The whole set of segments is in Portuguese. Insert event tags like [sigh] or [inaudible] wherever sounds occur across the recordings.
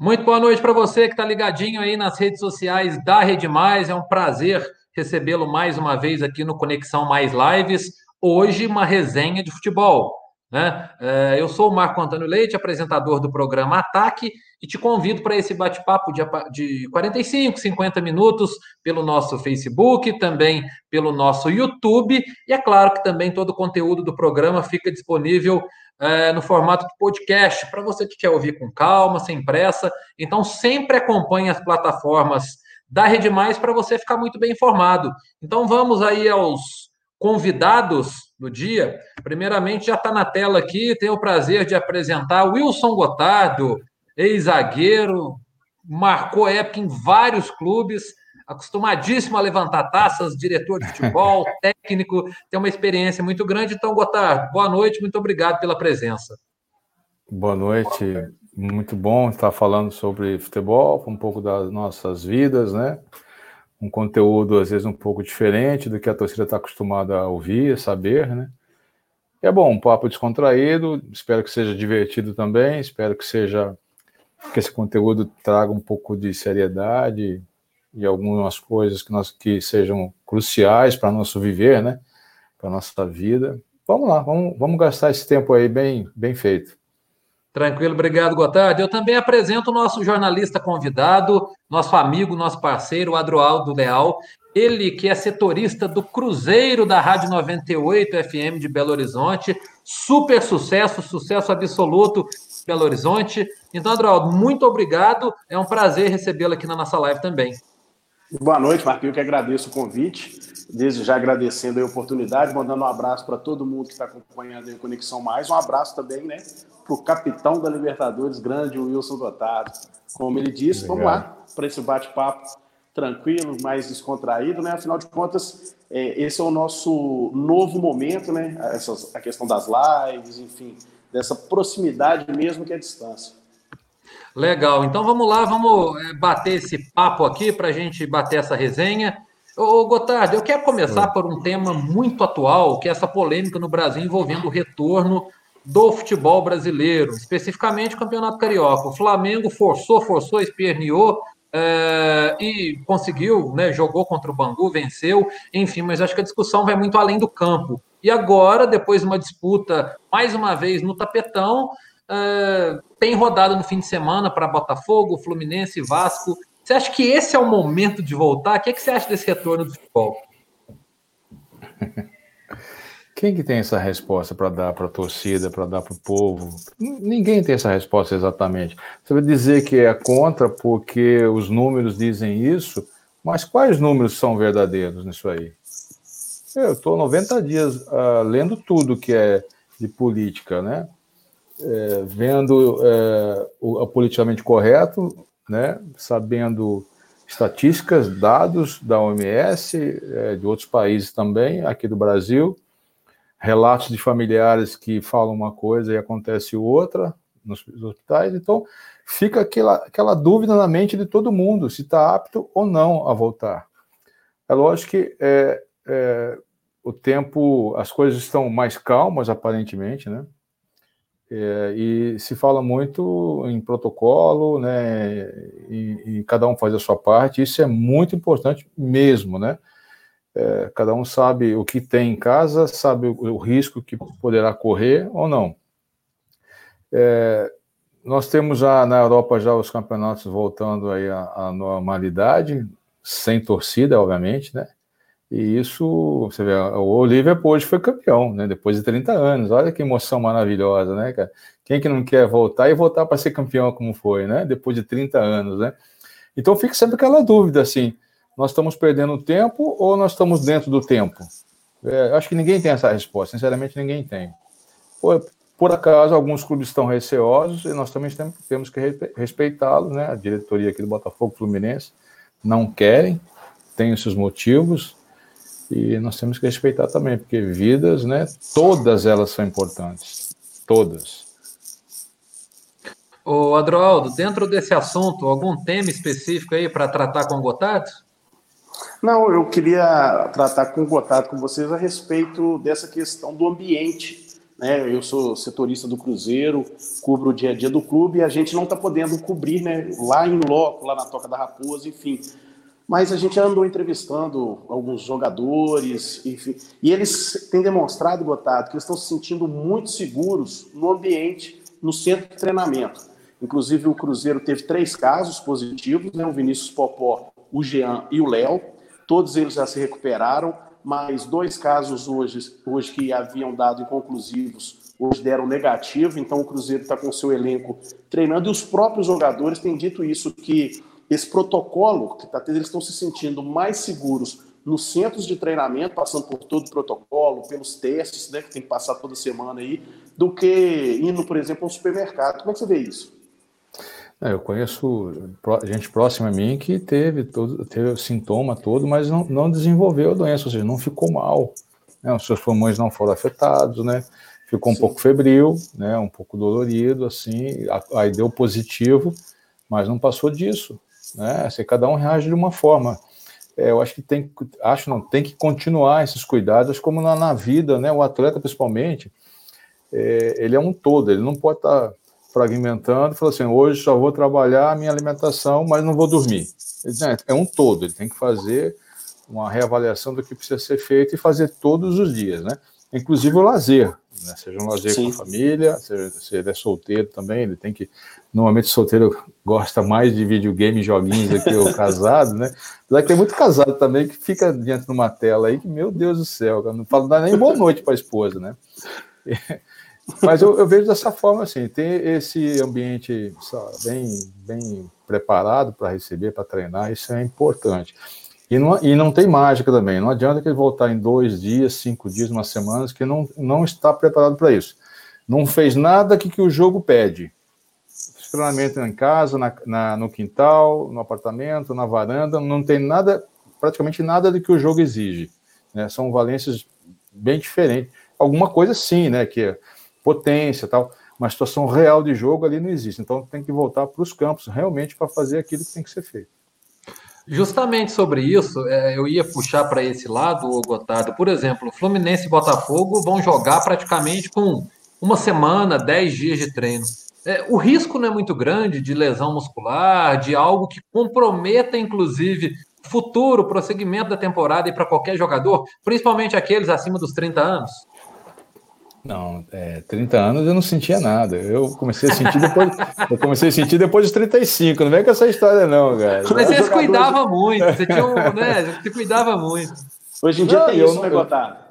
Muito boa noite para você que está ligadinho aí nas redes sociais da Rede Mais. É um prazer recebê-lo mais uma vez aqui no Conexão Mais Lives. Hoje, uma resenha de futebol. Né? É, eu sou o Marco Antônio Leite, apresentador do programa Ataque, e te convido para esse bate-papo de 45, 50 minutos pelo nosso Facebook, também pelo nosso YouTube, e é claro que também todo o conteúdo do programa fica disponível é, no formato de podcast, para você que quer ouvir com calma, sem pressa. Então, sempre acompanhe as plataformas da Rede Mais para você ficar muito bem informado. Então, vamos aí aos convidados do dia. Primeiramente, já está na tela aqui, tenho o prazer de apresentar Wilson Gotardo, ex-zagueiro, marcou época em vários clubes, acostumadíssimo a levantar taças, diretor de futebol, [laughs] técnico, tem uma experiência muito grande. Então, Gotardo, boa noite, muito obrigado pela presença. Boa noite, muito bom estar falando sobre futebol, um pouco das nossas vidas, né? um conteúdo às vezes um pouco diferente do que a torcida está acostumada a ouvir, a saber, né? É bom, um papo descontraído, espero que seja divertido também, espero que seja que esse conteúdo traga um pouco de seriedade e algumas coisas que, nós, que sejam cruciais para nosso viver, né? Para nossa vida. Vamos lá, vamos, vamos gastar esse tempo aí bem, bem feito. Tranquilo, obrigado, Gotardo. Eu também apresento o nosso jornalista convidado, nosso amigo, nosso parceiro, Adroaldo Leal. Ele que é setorista do Cruzeiro da Rádio 98 FM de Belo Horizonte. Super sucesso, sucesso absoluto Belo Horizonte. Então, Adroaldo, muito obrigado. É um prazer recebê-lo aqui na nossa live também. Boa noite, Marquinhos, que agradeço o convite. Desde já agradecendo a oportunidade, mandando um abraço para todo mundo que está acompanhando a Conexão Mais. Um abraço também, né, para o capitão da Libertadores, grande Wilson Dotado. Como ele disse, Obrigado. vamos lá para esse bate-papo tranquilo, mais descontraído, né? Afinal de contas, é, esse é o nosso novo momento, né? Essas, a questão das lives, enfim, dessa proximidade mesmo que é a distância. Legal, então vamos lá, vamos é, bater esse papo aqui para a gente bater essa resenha. Ô, Gotardo, eu quero começar por um tema muito atual, que é essa polêmica no Brasil envolvendo o retorno do futebol brasileiro, especificamente o Campeonato Carioca. O Flamengo forçou, forçou, esperneou é, e conseguiu, né, jogou contra o Bangu, venceu, enfim, mas acho que a discussão vai muito além do campo. E agora, depois de uma disputa, mais uma vez no tapetão, é, tem rodada no fim de semana para Botafogo, Fluminense, Vasco. Você acha que esse é o momento de voltar? O que, é que você acha desse retorno do futebol? [laughs] Quem que tem essa resposta para dar para a torcida, para dar para o povo? Ninguém tem essa resposta exatamente. Você vai dizer que é contra porque os números dizem isso, mas quais números são verdadeiros nisso aí? Eu estou 90 dias uh, lendo tudo que é de política, né? É, vendo é, o, o politicamente correto, né? Sabendo estatísticas, dados da OMS, é, de outros países também, aqui do Brasil relatos de familiares que falam uma coisa e acontece outra nos hospitais. Então, fica aquela, aquela dúvida na mente de todo mundo se está apto ou não a voltar. É lógico que o tempo, as coisas estão mais calmas, aparentemente, né? É, e se fala muito em protocolo, né? E, e, cada um faz a sua parte. Isso é muito importante mesmo, né? É, cada um sabe o que tem em casa, sabe o, o risco que poderá correr ou não. É, nós temos já na Europa já os campeonatos voltando aí à, à, normalidade, sem torcida, obviamente, né? E isso, você vê, o Liverpool hoje foi campeão, né? Depois de 30 anos. Olha que emoção maravilhosa, né, cara? Quem que não quer voltar e voltar para ser campeão como foi, né? Depois de 30 anos, né? Então fica sempre aquela dúvida assim, nós estamos perdendo tempo ou nós estamos dentro do tempo? É, acho que ninguém tem essa resposta, sinceramente ninguém tem. Por, por acaso, alguns clubes estão receosos e nós também temos, que respeitá-los, né? A diretoria aqui do Botafogo Fluminense não querem, tem os seus motivos e nós temos que respeitar também, porque vidas, né? Todas elas são importantes, todas. O Adroaldo, dentro desse assunto, algum tema específico aí para tratar com o Gotardo? Não, eu queria tratar com contato com vocês a respeito dessa questão do ambiente né? Eu sou setorista do Cruzeiro, cubro o dia a dia do clube e a gente não está podendo cobrir, né? Lá em loco, lá na Toca da Raposa, enfim. Mas a gente andou entrevistando alguns jogadores, enfim, e eles têm demonstrado, Gotado, que eles estão se sentindo muito seguros no ambiente, no centro de treinamento. Inclusive, o Cruzeiro teve três casos positivos, né? o Vinícius Popó, o Jean e o Léo. Todos eles já se recuperaram mas dois casos hoje, hoje que haviam dado inconclusivos, hoje deram negativo, então o Cruzeiro está com seu elenco treinando, e os próprios jogadores têm dito isso, que esse protocolo que tendo, eles estão se sentindo mais seguros nos centros de treinamento, passando por todo o protocolo, pelos testes, né, que tem que passar toda semana aí, do que indo, por exemplo, ao supermercado. Como é que você vê isso? É, eu conheço gente próxima a mim que teve todo, teve sintoma todo, mas não, não desenvolveu a doença, ou seja, não ficou mal. Né? Os seus pulmões não foram afetados, né? Ficou um Sim. pouco febril, né? Um pouco dolorido, assim. Aí deu positivo, mas não passou disso, né? Assim, cada um reage de uma forma. É, eu acho que tem, acho não, tem que continuar esses cuidados, como na, na vida, né? O atleta principalmente, é, ele é um todo, ele não pode estar tá fragmentando, falou assim: hoje só vou trabalhar a minha alimentação, mas não vou dormir. Diz, é, é um todo, ele tem que fazer uma reavaliação do que precisa ser feito e fazer todos os dias, né? Inclusive o lazer, né? seja um lazer Sim. com a família, seja, se ele é solteiro também, ele tem que. Normalmente solteiro gosta mais de videogame e joguinhos do que o casado, né? Apesar que tem muito casado também que fica diante de uma tela aí que, meu Deus do céu, não fala nem boa noite para a esposa, né? [laughs] Mas eu, eu, vejo dessa forma assim, ter esse ambiente bem, bem preparado para receber, para treinar, isso é importante. E não, e não tem mágica também, não adianta que ele voltar em dois dias, cinco dias, uma semana, que não, não está preparado para isso. Não fez nada que, que o jogo pede. Treinamento em casa, na, na, no quintal, no apartamento, na varanda, não tem nada, praticamente nada do que o jogo exige. Né? São valências bem diferentes. Alguma coisa sim, né? Que potência tal, mas situação real de jogo ali não existe. Então tem que voltar para os campos realmente para fazer aquilo que tem que ser feito. Justamente sobre isso, é, eu ia puxar para esse lado, Gotardo. Por exemplo, Fluminense e Botafogo vão jogar praticamente com uma semana, dez dias de treino. É, o risco não é muito grande de lesão muscular, de algo que comprometa, inclusive, futuro prosseguimento da temporada e para qualquer jogador, principalmente aqueles acima dos 30 anos? Não, é, 30 anos eu não sentia nada. Eu comecei a sentir depois. eu comecei a sentir depois dos 35. Não vem com essa história, não, cara. Mas você se cuidava muito, você, tinha um, né, você cuidava muito. Hoje em dia não, tem isso, né, Gotar?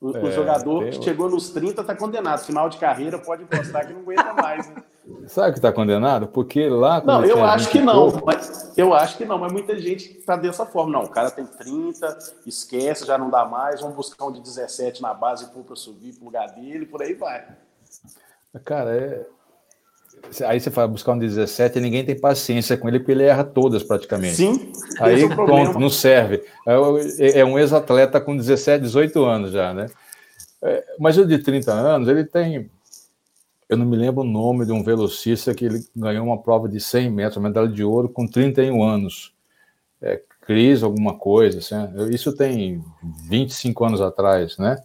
O, é, o jogador que chegou nos 30 está condenado. Final de carreira pode encostar que não aguenta mais, né? Sabe que está condenado? Porque lá. Não, eu acho que não. Mas, eu acho que não, mas muita gente está dessa forma. Não, o cara tem 30, esquece, já não dá mais, vamos buscar um de 17 na base para subir para o lugar dele, por aí vai. Cara, é. Aí você vai buscar um 17 e ninguém tem paciência com ele, porque ele erra todas praticamente. Sim. Aí é pronto, não serve. É, é um ex-atleta com 17, 18 anos já, né? É, mas o de 30 anos, ele tem eu não me lembro o nome de um velocista que ele ganhou uma prova de 100 metros, medalha de ouro com 31 anos. É, Cris, alguma coisa, assim. Isso tem 25 anos atrás, né?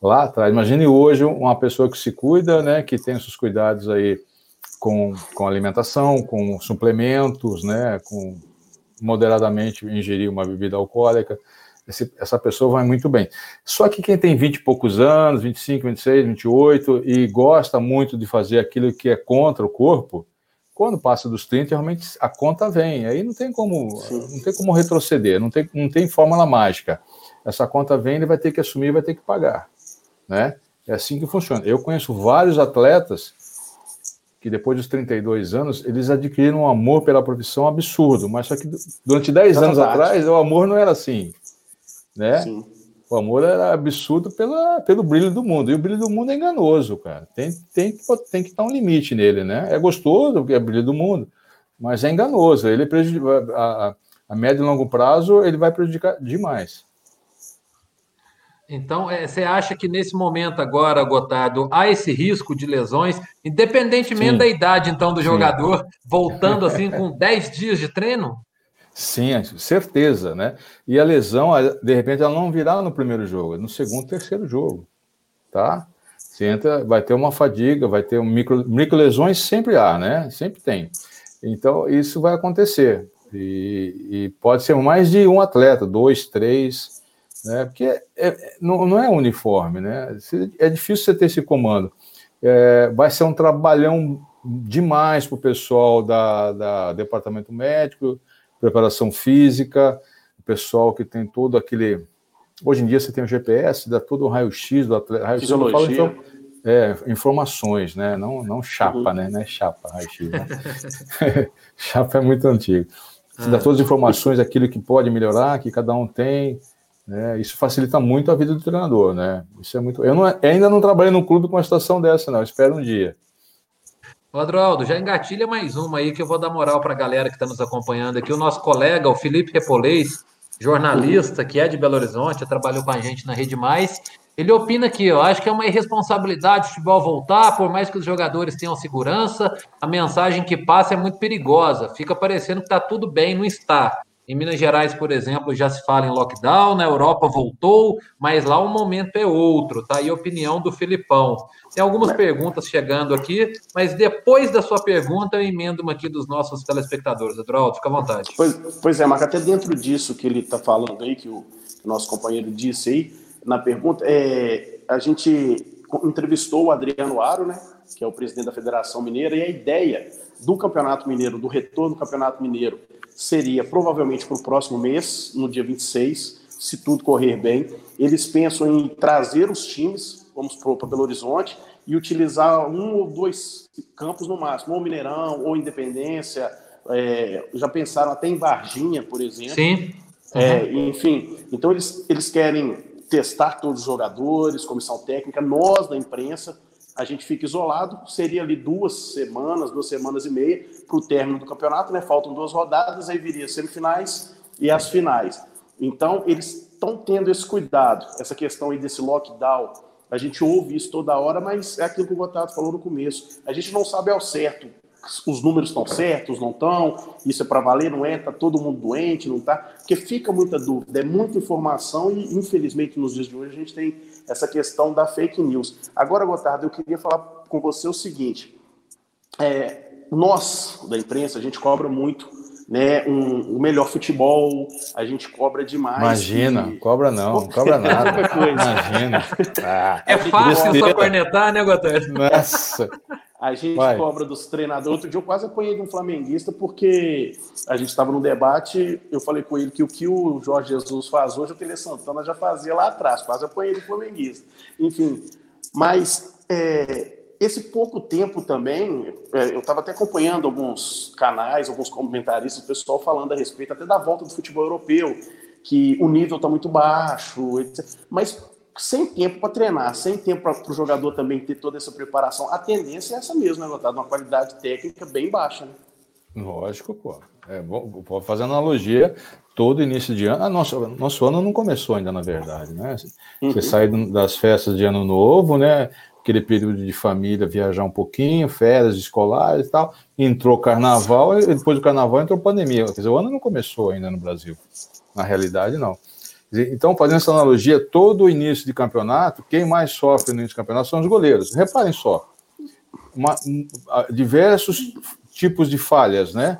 Lá atrás. Imagine hoje uma pessoa que se cuida, né? Que tem seus cuidados aí com, com alimentação, com suplementos, né? Com moderadamente ingerir uma bebida alcoólica esse, essa pessoa vai muito bem. Só que quem tem 20 e poucos anos, 25, 26, 28, e gosta muito de fazer aquilo que é contra o corpo, quando passa dos 30, realmente a conta vem. Aí não tem como, não tem como retroceder, não tem, não tem fórmula mágica. Essa conta vem, ele vai ter que assumir, vai ter que pagar. Né? É assim que funciona. Eu conheço vários atletas que depois dos 32 anos, eles adquiriram um amor pela profissão absurdo, mas só que durante 10 anos atrás, o amor não era assim né? Sim. O amor era absurdo pela, pelo brilho do mundo. E o brilho do mundo é enganoso, cara. Tem, tem, tem que estar um limite nele, né? É gostoso, porque é brilho do mundo, mas é enganoso. Ele prejudica, a, a médio e longo prazo, ele vai prejudicar demais. Então, é, você acha que nesse momento agora, Gotardo, há esse risco de lesões, independentemente Sim. da idade, então, do jogador, Sim. voltando assim com 10 dias de treino? Sim, certeza, né? E a lesão, de repente, ela não virá no primeiro jogo, é no segundo, terceiro jogo, tá? Você entra, vai ter uma fadiga, vai ter um micro, micro lesões, sempre há, né? Sempre tem. Então, isso vai acontecer. E, e pode ser mais de um atleta, dois, três, né? Porque é, é, não, não é uniforme, né? É difícil você ter esse comando. É, vai ser um trabalhão demais para o pessoal da, da departamento médico, preparação física, o pessoal que tem todo aquele. Hoje em dia você tem o GPS, dá todo o raio-x do atleta. Raio Fisiologia. Falo, então, é, informações, né? Não, não chapa, uhum. né? Não é chapa, raio-x. Né? [laughs] chapa é muito antigo. Você dá ah. todas as informações, aquilo que pode melhorar, que cada um tem. Né? Isso facilita muito a vida do treinador, né? Isso é muito. Eu não, ainda não trabalhei num clube com uma situação dessa, não. Eu espero um dia. Adroaldo, já engatilha mais uma aí que eu vou dar moral para a galera que está nos acompanhando aqui. O nosso colega, o Felipe Repolês, jornalista que é de Belo Horizonte, trabalhou com a gente na Rede Mais. Ele opina que eu acho que é uma irresponsabilidade o futebol voltar, por mais que os jogadores tenham segurança, a mensagem que passa é muito perigosa. Fica parecendo que está tudo bem, não está. Em Minas Gerais, por exemplo, já se fala em lockdown, na Europa voltou, mas lá o momento é outro, tá? E a opinião do Filipão. Tem algumas perguntas chegando aqui, mas depois da sua pergunta eu emendo uma aqui dos nossos telespectadores. Eduardo, fica à vontade. Pois, pois é, Marco, até dentro disso que ele está falando aí, que o, nosso companheiro disse aí, na pergunta, é, a gente entrevistou o Adriano Aro, né, que é o presidente da Federação Mineira, e a ideia do Campeonato Mineiro, do retorno do Campeonato Mineiro, seria provavelmente para o próximo mês, no dia 26, se tudo correr bem. Eles pensam em trazer os times, vamos para Belo Horizonte, e utilizar um ou dois campos no máximo, ou Mineirão, ou Independência. É, já pensaram até em Varginha, por exemplo. Sim. Uhum. É, enfim, então eles, eles querem testar todos os jogadores, comissão técnica, nós da imprensa, a gente fica isolado, seria ali duas semanas, duas semanas e meia para o término do campeonato, né? Faltam duas rodadas, aí viria as semifinais e as finais. Então, eles estão tendo esse cuidado, essa questão aí desse lockdown. A gente ouve isso toda hora, mas é aquilo que o Gotardo falou no começo. A gente não sabe ao certo os números estão certos, não estão, isso é para valer, não é, está todo mundo doente, não está, porque fica muita dúvida, é muita informação e, infelizmente, nos dias de hoje a gente tem essa questão da fake news. Agora, Gotardo, eu queria falar com você o seguinte, é, nós, da imprensa, a gente cobra muito né, um, um melhor futebol, a gente cobra demais. Imagina, e... cobra não, cobra nada. Imagina. Ah, é fácil só cornetar, né, Gotardo? Nossa. A gente Vai. cobra dos treinadores. Outro dia eu quase apanhei de um flamenguista porque a gente estava no debate. Eu falei com ele que o que o Jorge Jesus faz hoje, o Tele Santana já fazia lá atrás. Quase apanhei de flamenguista. Enfim, mas é, esse pouco tempo também, é, eu estava até acompanhando alguns canais, alguns comentaristas, o pessoal falando a respeito até da volta do futebol europeu, que o nível está muito baixo, etc. Mas sem tempo para treinar, sem tempo para o jogador também ter toda essa preparação. A tendência é essa mesmo, né, Gotado? Uma qualidade técnica bem baixa, né? Lógico, pô. É, bom, fazer analogia, todo início de ano. Ah, nosso, nosso ano não começou ainda, na verdade, né? Uhum. Você sai das festas de ano novo, né? Aquele período de família, viajar um pouquinho, férias escolares e tal. Entrou carnaval, e depois do carnaval entrou pandemia. Quer dizer, o ano não começou ainda no Brasil. Na realidade, não. Então, fazendo essa analogia, todo o início de campeonato, quem mais sofre no início de campeonato são os goleiros. Reparem só, uma, diversos tipos de falhas, né?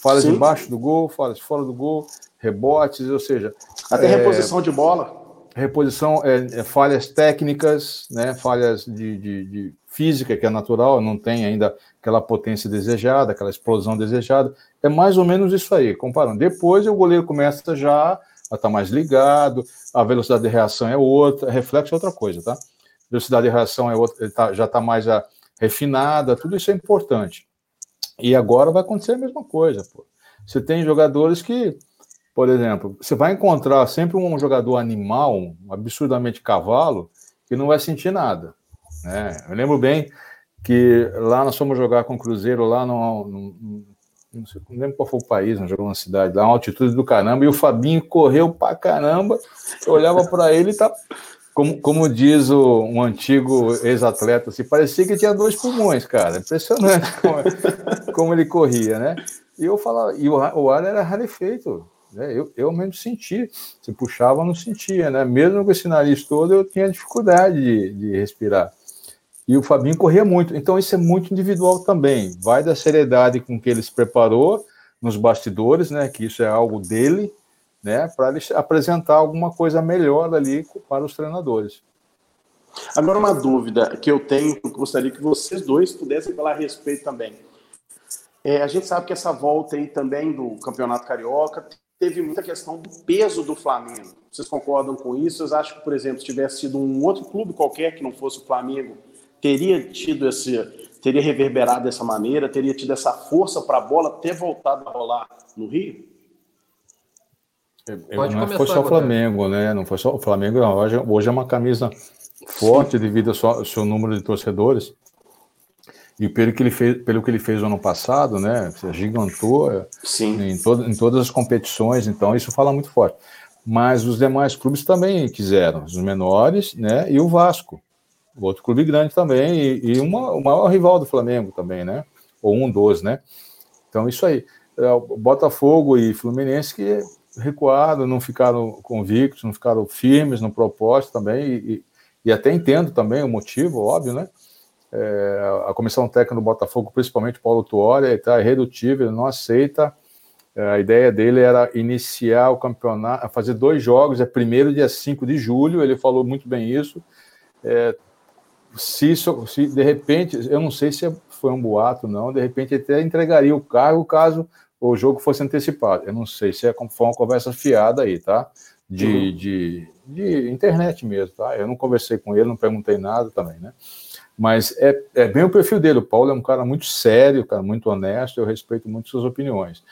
Falhas Sim. embaixo do gol, falhas fora do gol, rebotes, ou seja... Até é, reposição de bola. Reposição, é, é, falhas técnicas, né? falhas de, de, de física, que é natural, não tem ainda aquela potência desejada, aquela explosão desejada. É mais ou menos isso aí, comparando. Depois o goleiro começa já está mais ligado, a velocidade de reação é outra, reflexo é outra coisa, tá? Velocidade de reação é outra, tá, já está mais a, ah, refinada, tudo isso é importante. E agora vai acontecer a mesma coisa, pô. Você tem jogadores que, por exemplo, você vai encontrar sempre um jogador animal, um absurdamente cavalo, que não vai sentir nada. Né? Eu lembro bem que lá nós fomos jogar com o Cruzeiro lá no, no, não, sei, não lembro qual foi o país, não jogou na cidade, lá, uma altitude do caramba, e o Fabinho correu pra caramba, eu olhava para ele e tá, como, como diz o, um antigo ex-atleta, assim, parecia que tinha dois pulmões, cara, impressionante como, como ele corria, né? E eu falava, e o, o ar era rarefeito, né? Eu, eu mesmo senti, se puxava, não sentia, né? Mesmo com esse nariz todo, eu tinha dificuldade de, de respirar. E o Fabinho corria muito. Então, isso é muito individual também. Vai da seriedade com que ele se preparou nos bastidores, né? Que isso é algo dele, né? Para ele apresentar alguma coisa melhor ali para os treinadores. Agora, uma dúvida que eu tenho, que gostaria que vocês dois pudessem falar a respeito também. É, a gente sabe que essa volta aí também do Campeonato Carioca teve muita questão do peso do Flamengo. Vocês concordam com isso? Vocês acham que, por exemplo, se tivesse sido um outro clube qualquer que não fosse o Flamengo, teria tido esse, teria reverberado dessa maneira, teria tido essa força para a bola ter voltado a rolar no Rio? Pode não foi só o Flamengo, né? Não foi só o Flamengo, não. Hoje, hoje é uma camisa forte Sim. devido ao seu número de torcedores. E pelo que ele fez, pelo que ele fez no ano passado, né? Gigantou Sim. Em, todo, em todas as competições, então isso fala muito forte. Mas os demais clubes também quiseram, os menores, né? E o Vasco, outro clube grande também, e, e uma, o maior rival do Flamengo também, né? Ou um dos, né? Então, isso aí. É, Botafogo e Fluminense que recuaram, não ficaram convictos, não ficaram firmes no propósito também, e, e até entendo também o motivo, óbvio, né? É, a comissão técnica do Botafogo, principalmente Paulo Tuori, está irredutível, não aceita. É, a ideia dele era iniciar o campeonato, fazer dois jogos, é primeiro dia 5 de julho, ele falou muito bem isso. É, se, se de repente, eu não sei se foi um boato, não, de repente até entregaria o cargo caso o jogo fosse antecipado. Eu não sei se é, foi uma conversa fiada aí, tá? De, uhum. de, de internet mesmo, tá? Eu não conversei com ele, não perguntei nada também, né? Mas é, é bem o perfil dele. O Paulo é um cara muito sério, cara muito honesto, eu respeito muito suas opiniões.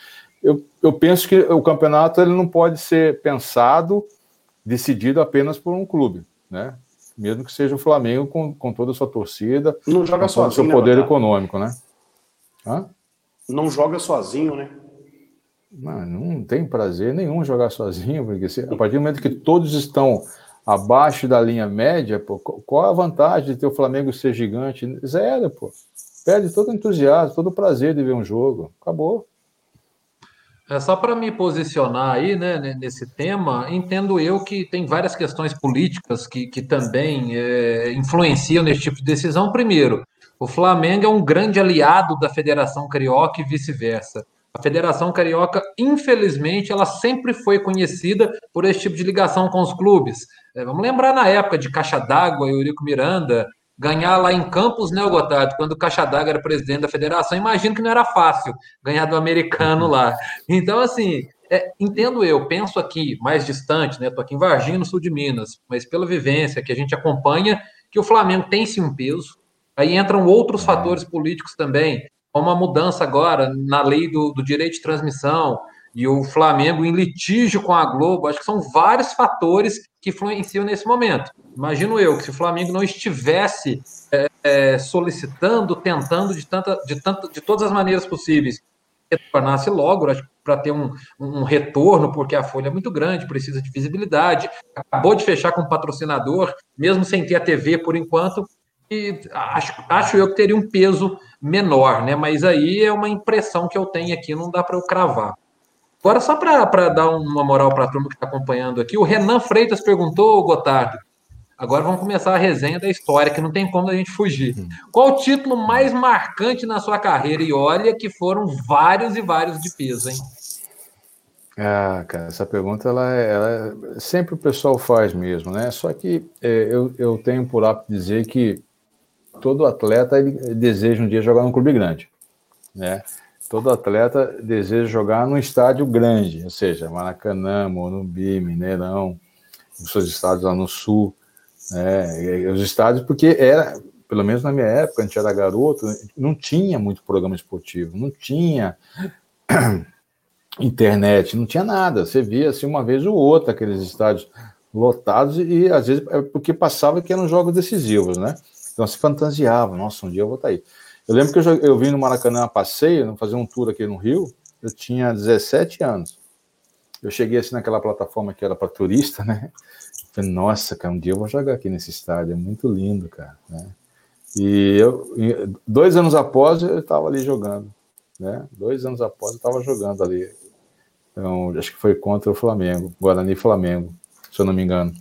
Eu, eu penso que o campeonato ele não pode ser pensado, decidido apenas por um clube, né? Mesmo que seja o Flamengo com, com toda a sua torcida, não joga com sozinho, o seu né, poder né, econômico, né? Hã? Não joga sozinho, né? Não, não tem prazer nenhum jogar sozinho, porque se, a partir do momento que todos estão abaixo da linha média, pô, qual a vantagem de ter o Flamengo ser gigante? Zero, pô. Perde todo o entusiasmo, todo o prazer de ver um jogo. Acabou. É só para me posicionar aí, né, nesse tema, entendo eu que tem várias questões políticas que, que também é, influenciam nesse tipo de decisão. Primeiro, o Flamengo é um grande aliado da Federação Carioca e vice-versa. A Federação Carioca, infelizmente, ela sempre foi conhecida por esse tipo de ligação com os clubes. É, vamos lembrar na época de Caixa d'Água, Eurico Miranda, ganhar lá em Campos, né, Gotardo, quando o Caixa d'Água era presidente da federação, imagino que não era fácil ganhar do americano lá. Então, assim, é, entendo eu, penso aqui, mais distante, né, estou aqui em Varginha, no sul de Minas, mas pela vivência que a gente acompanha, que o Flamengo tem sim um peso, aí entram outros fatores políticos também, como a mudança agora na lei do, do direito de transmissão, e o Flamengo em litígio com a Globo, acho que são vários fatores que influenciam nesse momento. Imagino eu que se o Flamengo não estivesse é, é, solicitando, tentando de, tanta, de, tanta, de todas as maneiras possíveis, retornasse logo para ter um, um retorno, porque a folha é muito grande, precisa de visibilidade, acabou de fechar com o patrocinador, mesmo sem ter a TV por enquanto, e acho, acho eu que teria um peso menor, né? Mas aí é uma impressão que eu tenho aqui, não dá para eu cravar. Agora, só para dar uma moral para a turma que está acompanhando aqui, o Renan Freitas perguntou, Gotardo, agora vamos começar a resenha da história, que não tem como a gente fugir. Hum. Qual o título mais marcante na sua carreira? E olha que foram vários e vários de peso, hein? Ah, cara, essa pergunta, ela, é, ela é, sempre o pessoal faz mesmo, né? Só que é, eu, eu tenho por hábito dizer que todo atleta ele deseja um dia jogar num clube grande, né? Todo atleta deseja jogar num estádio grande, ou seja, Maracanã, Morumbi, Mineirão, os seus estádios lá no sul, né? Os estádios, porque era, pelo menos na minha época, a gente era garoto, não tinha muito programa esportivo, não tinha [clears throat] internet, não tinha nada. Você via assim uma vez ou outra aqueles estádios lotados e às vezes é porque passava que eram jogos decisivos, né? Então se fantasiava, nossa, um dia eu vou estar aí. Eu lembro que eu, eu vim no Maracanã a passeio, fazer um tour aqui no Rio, eu tinha 17 anos. Eu cheguei assim naquela plataforma que era para turista, né? Falei, nossa, cara, um dia eu vou jogar aqui nesse estádio, é muito lindo, cara, né? E eu, dois anos após, eu estava ali jogando, né? Dois anos após, eu estava jogando ali. Então, acho que foi contra o Flamengo, Guarani Flamengo, se eu não me engano.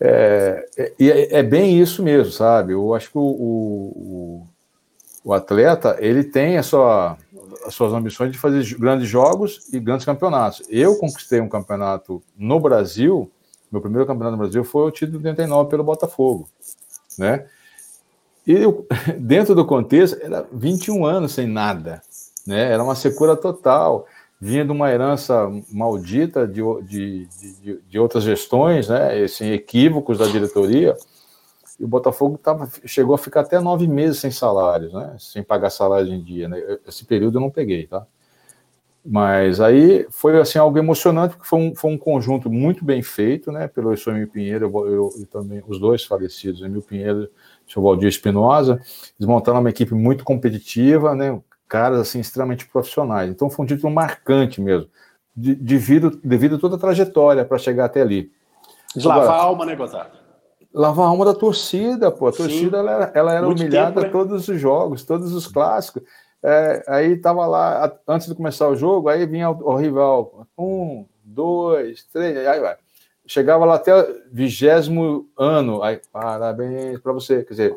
É, é, é, bem isso mesmo, sabe? Eu acho que o, o, o atleta ele tem a sua, as suas ambições de fazer grandes jogos e grandes campeonatos. Eu conquistei um campeonato no Brasil, meu primeiro campeonato no Brasil foi o título de 89 pelo Botafogo, né? E eu, [laughs] dentro do contexto, era 21 anos sem nada, né? Era uma secura total vinha de uma herança maldita de, de, de, de outras gestões, né, assim, equívocos da diretoria, e o Botafogo tava, chegou a ficar até nove meses sem salários, né, sem pagar salário em dia. Né, esse período eu não peguei, tá? Mas aí foi assim algo emocionante, porque foi um, foi um conjunto muito bem feito, né, pelo Emil Pinheiro eu, eu, eu, também, os dois falecidos, Emil Pinheiro e o Valdir Espinosa, eles montaram uma equipe muito competitiva, né, caras assim extremamente profissionais. Então foi um título marcante mesmo, de, devido, devido a toda a trajetória para chegar até ali. De lavar Agora, a alma, né, Gotado? Lavar a alma da torcida, pô. A torcida ela era, ela era humilhada tempo, né? todos os jogos, todos os clássicos. É, aí tava lá, antes de começar o jogo, aí vinha o, o rival. Um, dois, três, aí vai. Chegava lá até o vigésimo ano, aí, parabéns para você. Quer dizer,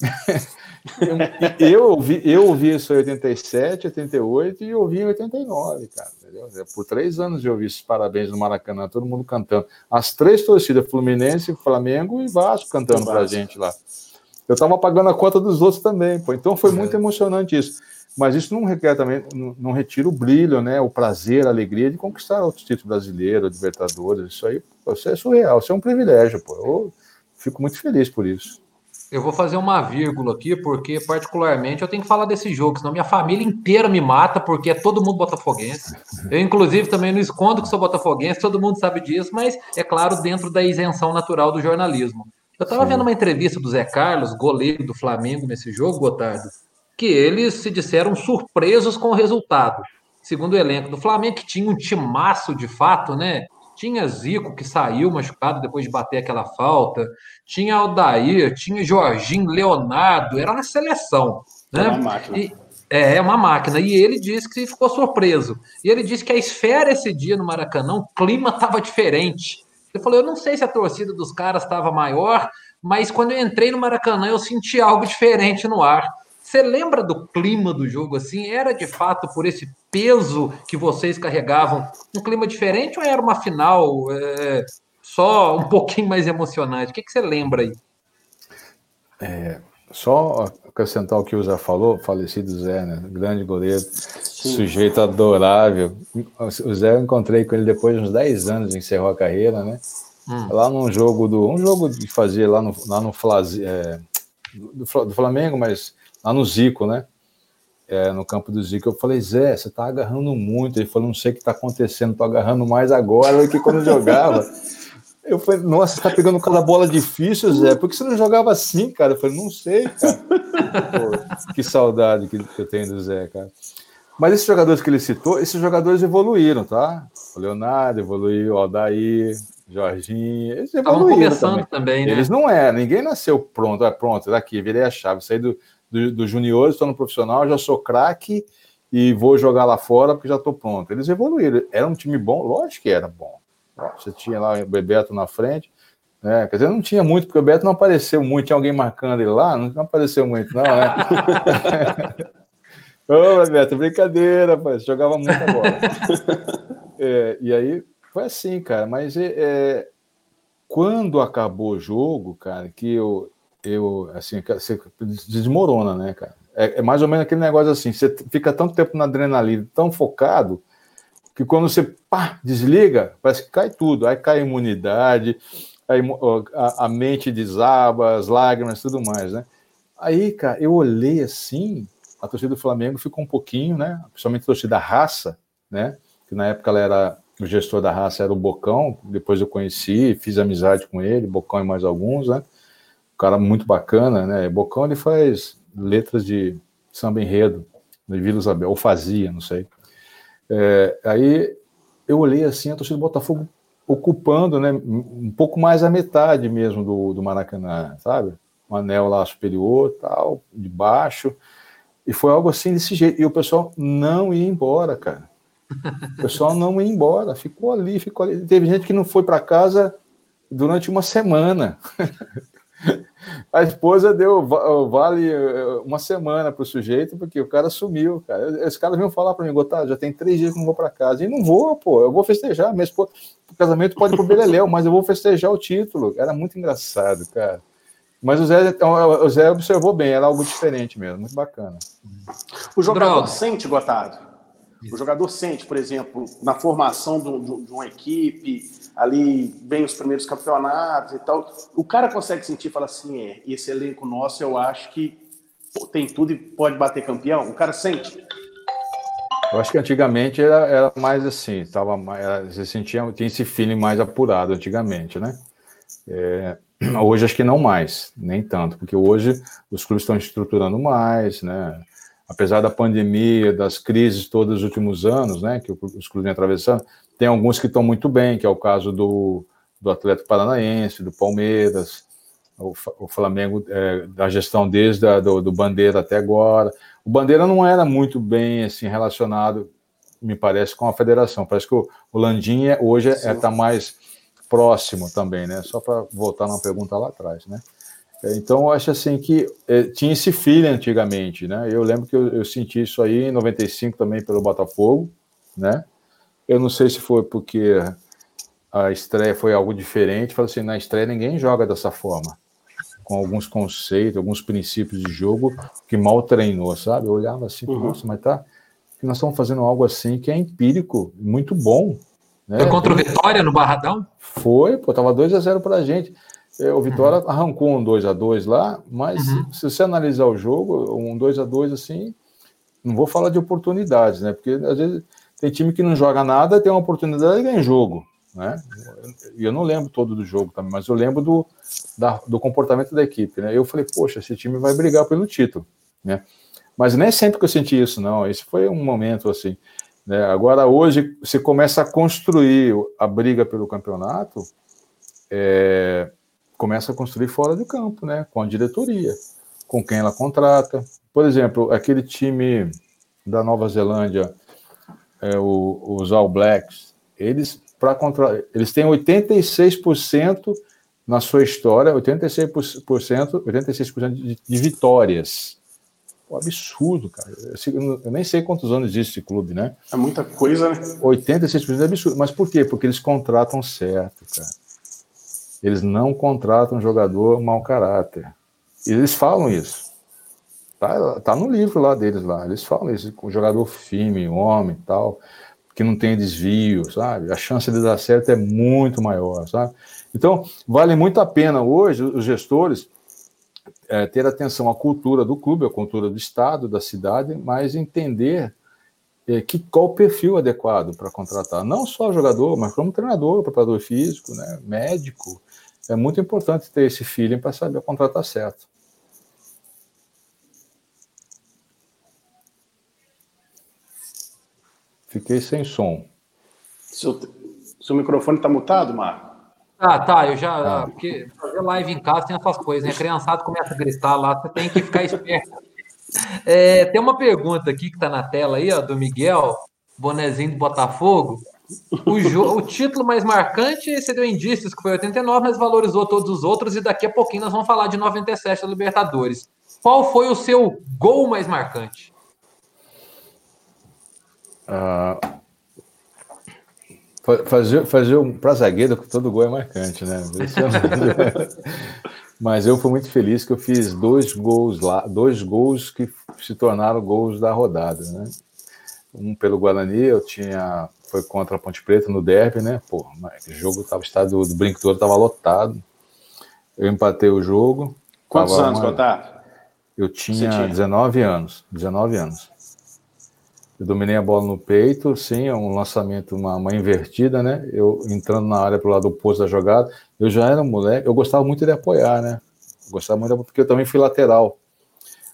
[laughs] eu, ouvi, eu ouvi isso em 87, 88 e ouvi em 89, cara. Entendeu? Por três anos eu ouvi esses parabéns no Maracanã, todo mundo cantando. As três torcidas, Fluminense, Flamengo e Vasco cantando pra gente lá. Eu estava pagando a conta dos outros também, pô. Então foi muito emocionante isso. Mas isso não requer também, não, não retira o brilho, né? O prazer, a alegria de conquistar outros títulos brasileiros, Libertadores. Isso aí, pô, isso é surreal, isso é um privilégio, pô. Eu fico muito feliz por isso. Eu vou fazer uma vírgula aqui, porque particularmente eu tenho que falar desse jogo, senão minha família inteira me mata, porque é todo mundo botafoguense. Eu, inclusive, também não escondo que sou botafoguense, todo mundo sabe disso, mas é claro, dentro da isenção natural do jornalismo. Eu estava vendo uma entrevista do Zé Carlos, goleiro do Flamengo nesse jogo, Gotardo, que eles se disseram surpresos com o resultado. Segundo o elenco do Flamengo, que tinha um timaço de fato, né? Tinha Zico, que saiu machucado depois de bater aquela falta. Tinha Aldair, tinha Jorginho, Leonardo. Era uma seleção. Né? É uma máquina. E, é, é uma máquina. E ele disse que ficou surpreso. E ele disse que a esfera esse dia no Maracanã, o clima estava diferente. Ele falou: Eu não sei se a torcida dos caras estava maior, mas quando eu entrei no Maracanã, eu senti algo diferente no ar. Você lembra do clima do jogo assim? Era de fato por esse peso que vocês carregavam um clima diferente ou era uma final é, só um [laughs] pouquinho mais emocionante? O que, que você lembra aí? É, só acrescentar o que o Zé falou, falecido Zé, né? Grande goleiro, Sim. sujeito adorável. O Zé eu encontrei com ele depois de uns 10 anos, encerrou a carreira, né? Hum. Lá num jogo do. Um jogo de fazer lá no, lá no é, do, do Flamengo, mas lá no Zico, né? É, no campo do Zico, eu falei, Zé, você tá agarrando muito. Ele falou, não sei o que tá acontecendo, tô agarrando mais agora do que quando jogava. [laughs] Eu falei, nossa, você tá pegando cada bola difícil, Zé. Por que você não jogava assim, cara? Eu falei, não sei, cara. [laughs] Pô, que saudade que eu tenho do Zé, cara. Mas esses jogadores que ele citou, esses jogadores evoluíram, tá? O Leonardo evoluiu, o Aldair, Jorginho, eles evoluíram começando também. também né? Eles não é, ninguém nasceu pronto, é pronto, daqui, virei a chave, saí do, do, do junior, estou no profissional, já sou craque e vou jogar lá fora porque já estou pronto. Eles evoluíram. Era um time bom? Lógico que era bom. Você tinha lá o Bebeto na frente. Né? Quer dizer, não tinha muito, porque o Bebeto não apareceu muito. Tinha alguém marcando ele lá, não, apareceu muito, não, né? [laughs] Ô, Bebeto, brincadeira, rapaz. Jogava muita bola. é, e aí foi assim, cara. Mas é, é, quando acabou o jogo, cara, que eu, eu, assim, você desmorona, né, cara? É, é, mais ou menos aquele negócio assim, você fica tanto tempo na adrenalina, tão focado, que quando você pá, desliga, parece que cai tudo. Aí cai a imunidade, a, a mente desaba, as lágrimas, tudo mais, né? Aí, cara, eu olhei assim, a torcida do Flamengo ficou um pouquinho, né? Principalmente a torcida da raça, né? Que na época ela era o gestor da raça era o Bocão, depois eu conheci, fiz amizade com ele, Bocão e mais alguns, né? Cara muito bacana, né? Bocão ele faz letras de samba enredo de Vila Isabel, ou fazia, não sei. É, aí eu olhei assim, a torcida do Botafogo ocupando, né, um pouco mais a metade mesmo do, do Maracanã, sabe? Um anel lá superior, tal, de baixo, e foi algo assim desse jeito. E o pessoal não ia embora, cara. O pessoal não ia embora, ficou ali, ficou ali. Teve gente que não foi para casa durante uma semana. [laughs] [laughs] A esposa deu vale eh, uma semana para o sujeito, porque o cara sumiu, cara. Esse cara vinham falar para mim, Gotado, já tem três dias que não vou para casa. E não vou, pô, eu vou festejar. Minha esposa, o casamento pode ir pro Beleléu, mas eu vou festejar o título. Era muito engraçado, cara. Mas o Zé, então, o Zé observou bem, era algo diferente mesmo, muito bacana. O jogador Droga. sente, Gotado? O jogador sente, por exemplo, na formação de, uma equipe, ali vem os primeiros campeonatos e tal. O cara consegue sentir e falar assim: é, esse elenco nosso eu acho que tem tudo e pode bater campeão. O cara sente. Eu acho que antigamente era, era mais assim, tava, era, você sentia, tinha esse feeling mais apurado antigamente, né? É, [clears throat] hoje acho que não mais, nem tanto, porque hoje os clubes estão estruturando mais, né? Apesar da pandemia, das crises todos os últimos anos, né, que os clubes vêm atravessando, tem alguns que estão muito bem, que é o caso do, do Atlético Paranaense, do Palmeiras, o, o Flamengo, é, da gestão desde a, do, do Bandeira até agora. O Bandeira não era muito bem assim relacionado, me parece, com a federação. Parece que o, o Landinha hoje está é, tá mais próximo também, né? Só para voltar numa pergunta lá atrás, né? Então, eu acho assim que é, tinha esse feeling antigamente, né? Eu lembro que eu, eu, senti isso aí em 95 também pelo Botafogo, né? Eu não sei se foi porque a estreia foi algo diferente. Falei assim, na estreia ninguém joga dessa forma, com alguns conceitos, alguns princípios de jogo que mal treinou, sabe? Eu olhava assim, uhum. nossa, mas tá, nós estamos fazendo algo assim que é empírico, muito bom. Né? Foi contra o Vitória no Barradão? Foi, pô, tava 2 a 0 para a gente. É, o Vitória uhum. arrancou um 2 a 2 lá, mas uhum. se você analisar o jogo, um 2 a 2 assim, não vou falar de oportunidades, né? Porque às vezes tem time que não joga nada, tem uma oportunidade e ganha jogo. Né? E eu não lembro todo do jogo também, mas eu lembro do, da, do comportamento da equipe. Né? Eu falei, poxa, esse time vai brigar pelo título. Né? Mas nem sempre que eu senti isso, não. Esse foi um momento assim. Né? Agora, hoje, você começa a construir a briga pelo campeonato, é, começa a construir fora do campo, né? com a diretoria, com quem ela contrata. Por exemplo, aquele time da Nova Zelândia é, o, os All Blacks, eles para contra, eles têm 86% na sua história, 86%, 86% de, de vitórias. Pô, absurdo, cara. Eu, eu, nem sei quantos anos existe esse clube, né? É muita coisa, né? 86% é absurdo. Mas por quê? Porque eles contratam certo, cara. Eles não contratam jogador mau caráter. Eles falam isso. Tá, tá no livro lá deles lá. Eles falam isso, o jogador firme, homem tal, que não tem desvio, sabe? A chance de dar certo é muito maior, sabe? Então, vale muito a pena hoje os gestores é, ter atenção à cultura do clube, à cultura do estado, da cidade, mas entender é, que qual o perfil adequado para contratar, não só jogador, mas como treinador, preparador físico, né, médico. É muito importante ter esse feeling para saber contratar certo. Fiquei sem som. Seu, seu microfone está mutado, Marco? Ah, tá. Eu já. Ah. Porque fazer live em casa tem essas coisas, né? Criançado começa a gritar lá, você tem que ficar esperto. [laughs] É, tem uma pergunta aqui que está na tela aí, ó, do Miguel, bonezinho do Botafogo. O, o, título mais marcante, você deu indícios que foi 89, mas valorizou todos os outros, e daqui a pouquinho nós vamos falar de 97 da Libertadores. Qual foi o seu gol mais marcante? Ah, fazer, fazer um para zagueiro todo gol é marcante, né? [laughs] Mas eu fui muito feliz que eu fiz dois gols lá, dois gols que se tornaram gols da rodada, né? Um pelo Guarani, eu tinha foi contra a Ponte Preta no derby, né? Pô, o jogo tava estado do brinco todo tava lotado. Eu empatei o jogo. Quantos anos, uma... Eu tinha, tinha 19 anos, 19 anos. Eu dominei a bola no peito, sim, é um lançamento, uma, uma invertida, né? Eu entrando na área para o lado oposto da jogada. Eu já era moleque, eu gostava muito de apoiar, né? gostava muito, porque eu também fui lateral.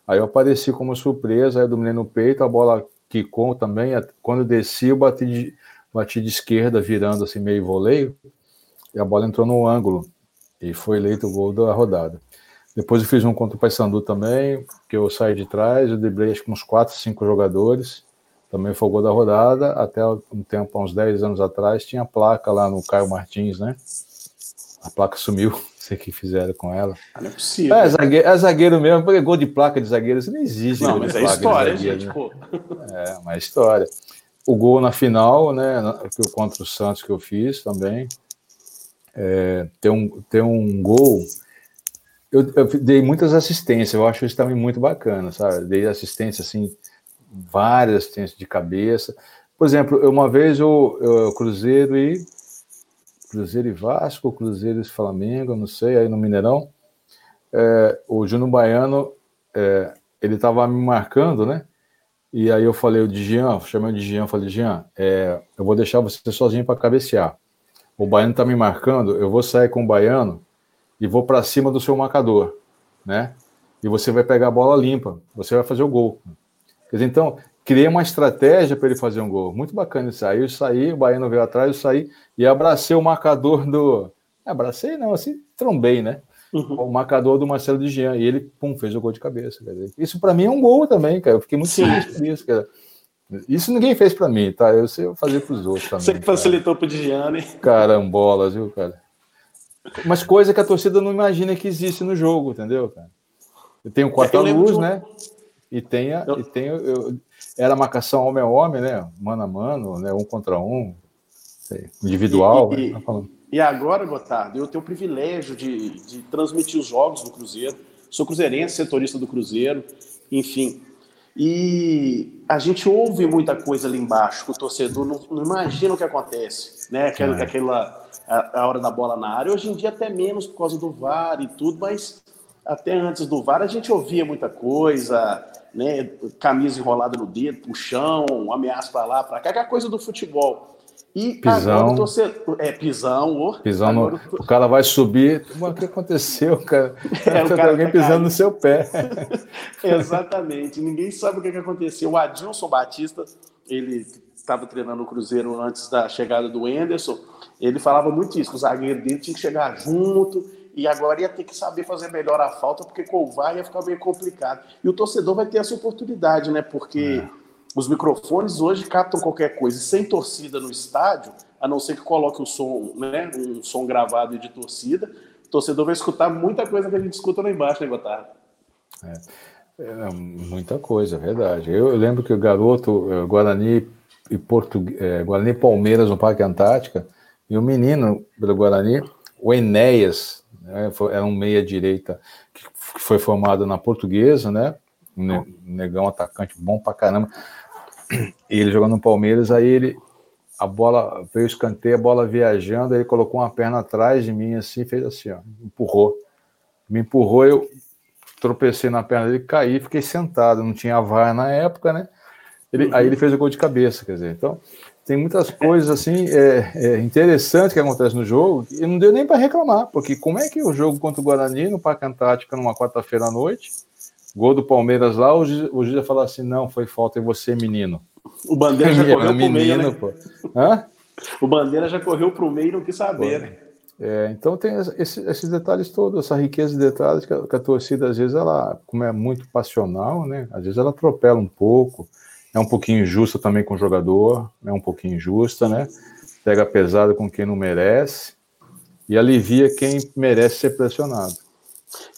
Aí eu apareci como surpresa, aí eu dominei no peito, a bola quicou também. Quando eu desci, eu bati de, bati de esquerda, virando assim, meio voleio, e a bola entrou no ângulo. E foi eleito o gol da rodada. Depois eu fiz um contra o Paysandu também, que eu saí de trás, eu driblei acho que uns 4, 5 jogadores também foi o gol da rodada. Até um tempo, uns 10 anos atrás, tinha placa lá no Caio Martins, né? a placa sumiu, [laughs] não sei o que fizeram com ela. Ah, não é possível. É, zagueiro, é zagueiro mesmo, porque gol de placa de zagueiro, isso não existe. Não, mas é história, gente, né? pô. É, uma história. O gol na final, né, contra o Santos que eu fiz também, é, tem, um, tem um gol eu, eu, dei muitas assistências, eu acho isso também muito bacana, sabe? Dei assistência, assim, várias assistências de cabeça. Por exemplo, uma vez eu Cruzeiro e Cruzeiro e Vasco, Cruzeiro e Flamengo, não sei, aí no Mineirão, é, o Júnior Baiano, é, ele estava me marcando, né? E aí eu falei, o Jean, chamei o de Jean, falei, Jean, é, eu vou deixar você sozinho para cabecear. O Baiano está me marcando, eu vou sair com o Baiano e vou para cima do seu marcador, né? E você vai pegar a bola limpa, você vai fazer o gol. Quer dizer, então, criei uma estratégia para ele fazer um gol. Muito bacana isso aí. Eu saí, o Baiano veio atrás, eu saí e abracei o marcador do. Abracei, não, assim, trombei, né? Uhum. O marcador do Marcelo de Jean. E ele, pum, fez o gol de cabeça. Isso para mim é um gol também, cara. Eu fiquei muito feliz por isso, cara. Isso ninguém fez para mim, tá? Eu sei fazer para os outros [laughs] também. Você que facilitou para o Digiane. Carambolas, viu, cara? Mas coisa que a torcida não imagina que existe no jogo, entendeu, cara? Eu tenho quarta-luz, um... né? E tem, a, eu... e tem eu, era marcação homem a homem, né? Mano a mano, né? um contra um, sei, individual. E, né? e, e, agora, Gotardo, eu tenho o privilégio de, de transmitir os jogos do Cruzeiro. Sou cruzeirense, setorista do Cruzeiro, enfim. E a gente ouve muita coisa ali embaixo, que o torcedor não, não imagina o que acontece, né? Aquela, é. aquela a, a, hora da bola na área. Hoje em dia até menos por causa do VAR e tudo, mas até antes do VAR a gente ouvia muita coisa, né? Camisa enrolada no dedo, puxão, ameaça para lá, para cá, aquela coisa do futebol. E pisão. torcedor. É, pisão. Oh, pisão no... O cara vai subir. O que aconteceu, cara? [laughs] É, o [laughs] cara alguém tá pisando no seu pé. [laughs] Exatamente. Ninguém sabe o que, que aconteceu. O Adilson Batista, ele estava treinando o Cruzeiro antes da chegada do Enderson. Ele falava muito isso, que o zagueiro dele tinha que chegar junto e agora ia ter que saber fazer melhor a falta, porque com o VAR ia ficar meio complicado. E o torcedor vai ter essa oportunidade, né? Porque. É os microfones hoje captam qualquer coisa. Sem torcida no estádio, a não ser que coloque o som, né, um som gravado de torcida, o torcedor vai escutar muita coisa que a gente escuta lá embaixo, né, Gotardo? É, é, muita coisa, é verdade. Eu, eu, lembro que o garoto eh, Guarani e Portu, é, Guarani Palmeiras no Parque Antártica, e o menino pelo Guarani, o Enéas, né, foi, era um meia-direita que foi formado na portuguesa, né? Negão atacante bom pra caramba. E ele jogando no Palmeiras, aí ele a bola veio escanteio, a bola viajando, ele colocou uma perna atrás de mim assim, fez assim, ó, empurrou. Me empurrou, eu tropecei na perna dele, caí, fiquei sentado, não tinha VAR na época, né? Ele, uhum. Aí ele fez o gol de cabeça, quer dizer, então tem muitas coisas assim é, é, interessantes que acontecem no jogo e não deu nem para reclamar, porque como é que o jogo contra o Guarani no Parque Antártica numa quarta-feira à noite Gol do Palmeiras lá, o juiz, o juiz assim: não, foi falta em você, menino. O Bandeira já [laughs] correu pro meio, né? pô. Hã? O Bandeira já correu pro meio e não quis saber, né? É, então tem esse, esses detalhes todos, essa riqueza de detalhes que a, que a, torcida, às vezes, ela, como é muito passional, né? Às vezes ela atropela um pouco, é um pouquinho injusta também com o jogador, é um pouquinho injusta, né? Pega pesado com quem não merece e alivia quem merece ser pressionado.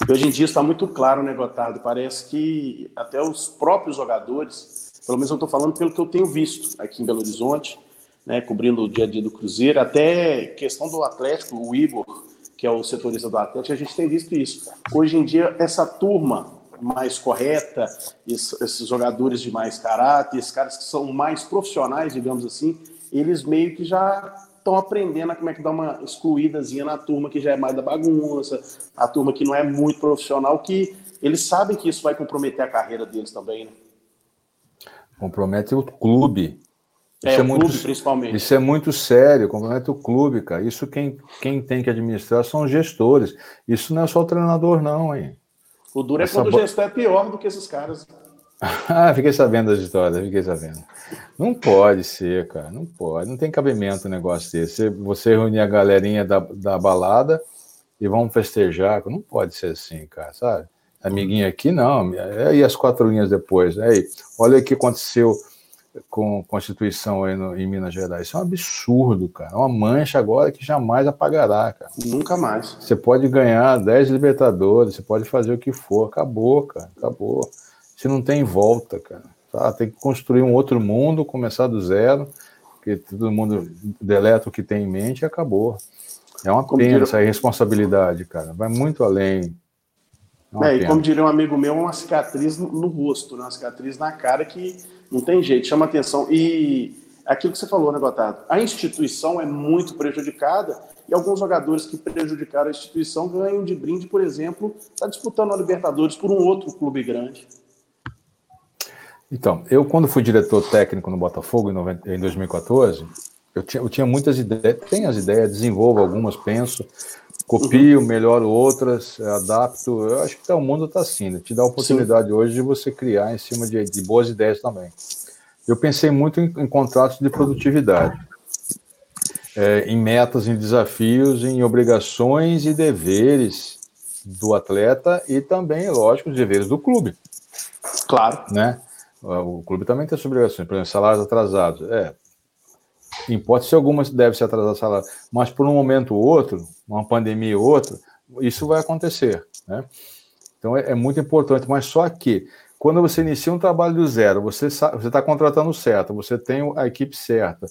E hoje em dia está muito claro, né, Gotardo? Parece que até os próprios jogadores, pelo menos eu estou falando pelo que eu tenho visto aqui em Belo Horizonte, né, cobrindo o dia a dia do Cruzeiro, até questão do Atlético, o Igor, que é o setorista do Atlético, a gente tem visto isso. Hoje em dia, essa turma mais correta, esses jogadores de mais caráter, esses caras que são mais profissionais, digamos assim, eles meio que já estão aprendendo a como é que dá uma excluídazinha na turma que já é mais da bagunça, a turma que não é muito profissional, que eles sabem que isso vai comprometer a carreira deles também, né? Compromete o clube. É, isso é, o muito, clube, principalmente. Isso é muito sério, compromete o clube, cara. Isso quem, quem tem que administrar são os gestores. Isso não é só o treinador, não, hein? O duro é Essa quando o gestor é pior do que esses caras. [laughs] ah, fiquei sabendo das histórias, fiquei sabendo. Não pode ser, cara, não pode. Não tem cabimento um negócio desse. Você reunir a galerinha da, da balada e vamos festejar. Não pode ser assim, cara, sabe? Amiguinha aqui, não. E as quatro linhas depois. Aí, olha o que aconteceu com Constituição aí no, em Minas Gerais. Isso é um absurdo, cara. É uma mancha agora que jamais apagará, cara. Nunca mais. Você pode ganhar 10 Libertadores, você pode fazer o que for. Acabou, cara. Acabou. Você não tem volta, cara. Tá? Tem que construir um outro mundo, começar do zero, porque todo mundo deleta o que tem em mente e acabou. É uma como pena diria... essa responsabilidade, cara. Vai muito além. É, é e como diria um amigo meu, uma cicatriz no, no rosto, né? uma cicatriz na cara que não tem jeito, chama atenção. E aquilo que você falou, né, Gotado? A instituição é muito prejudicada e alguns jogadores que prejudicaram a instituição ganham de brinde, por exemplo, está disputando a Libertadores por um outro clube grande. Então, eu quando fui diretor técnico no Botafogo em, 90, em 2014, eu tinha, eu tinha muitas ideias, tenho as ideias, desenvolvo algumas, penso, copio, uhum. melhoro outras, adapto. Eu acho que o mundo está assim, né? te dá a oportunidade Sim. hoje de você criar em cima de, de, boas ideias também. Eu pensei muito em, em contratos de produtividade, é, em metas, em desafios, em obrigações e deveres do atleta e também, lógico, os deveres do clube. Claro. Né? O clube também tem suas obrigações, por exemplo, salários atrasados. É, em hipótese alguma deve se atrasar salário, mas por um momento ou outro, uma pandemia ou outra, isso vai acontecer, né? Então é, é muito importante, mas só que quando você inicia um trabalho do zero, você está contratando certo, você tem a equipe certa,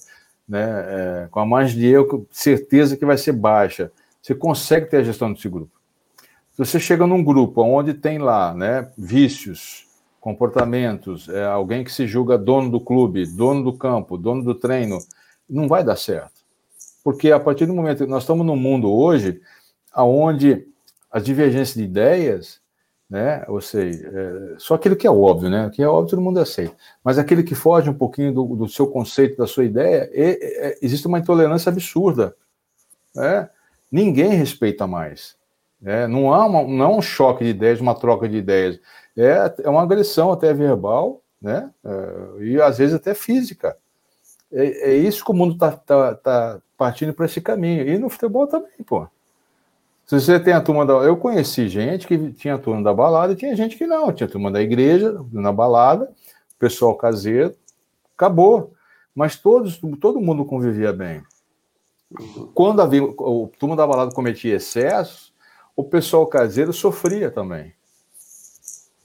né? É, com a margem de erro, certeza que vai ser baixa, você consegue ter a gestão desse grupo. Se você chega num grupo onde tem lá, né, vícios, comportamentos, é, alguém que se julga dono do clube, dono do campo, dono do treino, não vai dar certo. Porque a partir do momento que nós estamos num mundo hoje onde as divergências de ideias, né, ou seja, é, só aquilo que é óbvio, né, o que é óbvio todo mundo aceita, mas aquele que foge um pouquinho do, do seu conceito, da sua ideia, é, é, existe uma intolerância absurda. Né? Ninguém respeita mais. Né? Não, há uma, não há um choque de ideias, uma troca de ideias é, é uma agressão até verbal, né? É, e às vezes até física. É, é isso que o mundo está tá, tá partindo para esse caminho. E no futebol também, pô. Se você tem a turma da. Eu conheci gente que tinha a turma da balada e tinha gente que não. Tinha a turma da igreja, na balada, pessoal caseiro, acabou. Mas todos, todo mundo convivia bem. Quando havia, o turma da balada cometia excessos, o pessoal caseiro sofria também.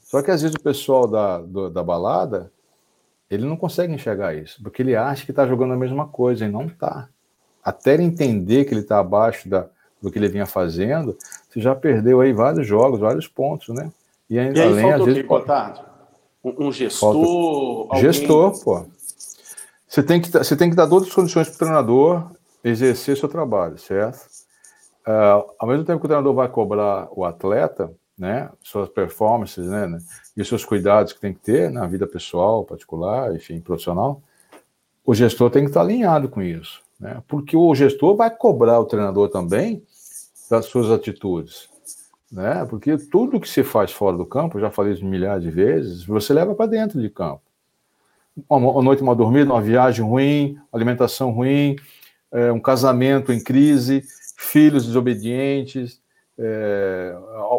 Só que às vezes o pessoal da, do, da balada, ele não consegue enxergar isso, porque ele acha que está jogando a mesma coisa e não está. Até ele entender que ele está abaixo da, do que ele vinha fazendo, você já perdeu aí vários jogos, vários pontos, né? E, aí, e aí além, às vezes, Um, um gestor. Alguém... Gestor, pô. Você tem, que, você tem que dar todas as condições para o treinador exercer seu trabalho, certo? Uh, ao mesmo tempo que o treinador vai cobrar o atleta, né, suas performances, né, né, e seus cuidados que tem que ter na vida pessoal, particular, enfim, profissional, o gestor tem que estar alinhado com isso, né, porque o gestor vai cobrar o treinador também das suas atitudes, né, porque tudo que se faz fora do campo, já falei isso milhares de vezes, você leva para dentro de campo. Uma noite mal dormida, uma viagem ruim, alimentação ruim, é, um casamento em crise, filhos desobedientes, é,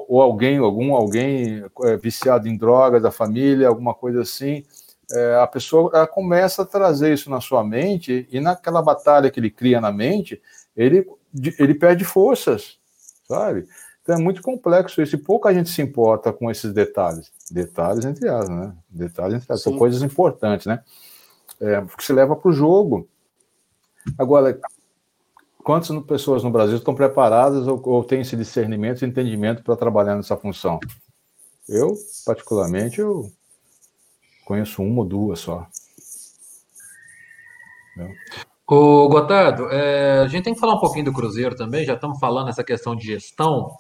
ou alguém, algum alguém é, viciado em drogas da família, alguma coisa assim, é, a pessoa começa a trazer isso na sua mente e naquela batalha que ele cria na mente, ele, ele perde forças, sabe? Então é muito complexo isso e pouca gente se importa com esses detalhes. Detalhes entre aspas, né? Detalhes entre aspas, são coisas importantes, né? É, que se leva para o jogo. Agora, quantas pessoas no Brasil estão preparadas ou, ou têm esse discernimento e entendimento para trabalhar nessa função? Eu, particularmente, eu conheço uma ou duas só. O Gotardo, é, a gente tem que falar um pouquinho do Cruzeiro também, já estamos falando essa questão de gestão.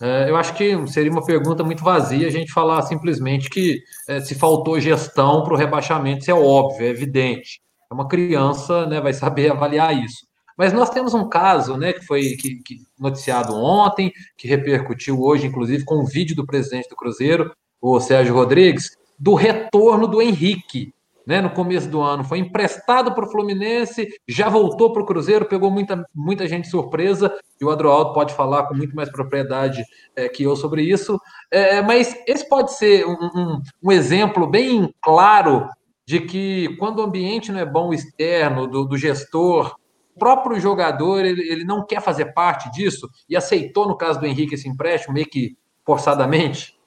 É, eu acho que seria uma pergunta muito vazia a gente falar simplesmente que é, se faltou gestão para o rebaixamento, isso é óbvio, é evidente. É uma criança, né, vai saber [laughs] avaliar isso. Mas nós temos um caso, né, que foi que, que noticiado ontem, que repercutiu hoje, inclusive, com o um vídeo do presidente do Cruzeiro, o Sérgio Rodrigues, do retorno do Henrique, né, no começo do ano. Foi emprestado para o Fluminense, já voltou para o Cruzeiro, pegou muita, muita gente surpresa, e o Adroaldo pode falar com muito mais propriedade é, que eu sobre isso. É, mas esse pode ser um, um, um exemplo bem claro de que quando o ambiente não é bom externo, do, do gestor, próprio jogador ele, ele, não quer fazer parte disso e aceitou, no caso do Henrique, esse empréstimo meio que forçadamente?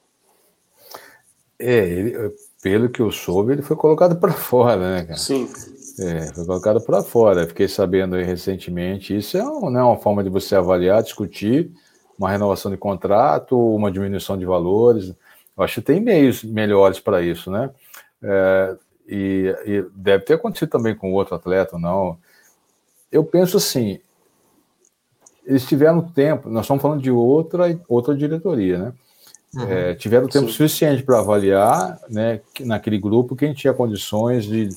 É, ele, pelo que eu soube, ele foi colocado para fora, né, cara? Sim. É, foi colocado para fora. Fiquei sabendo aí recentemente. Isso é um, né, uma forma de você avaliar, discutir uma renovação de contrato, uma diminuição de valores. Eu acho que tem meios melhores para isso, né? É, e, e, deve ter acontecido também com outro atleta, não. Eu penso assim, eles tiveram tempo, nós estamos falando de outra, outra diretoria, né? Uhum. É, tiveram tempo Sim. suficiente para avaliar, né, naquele grupo, quem tinha condições de,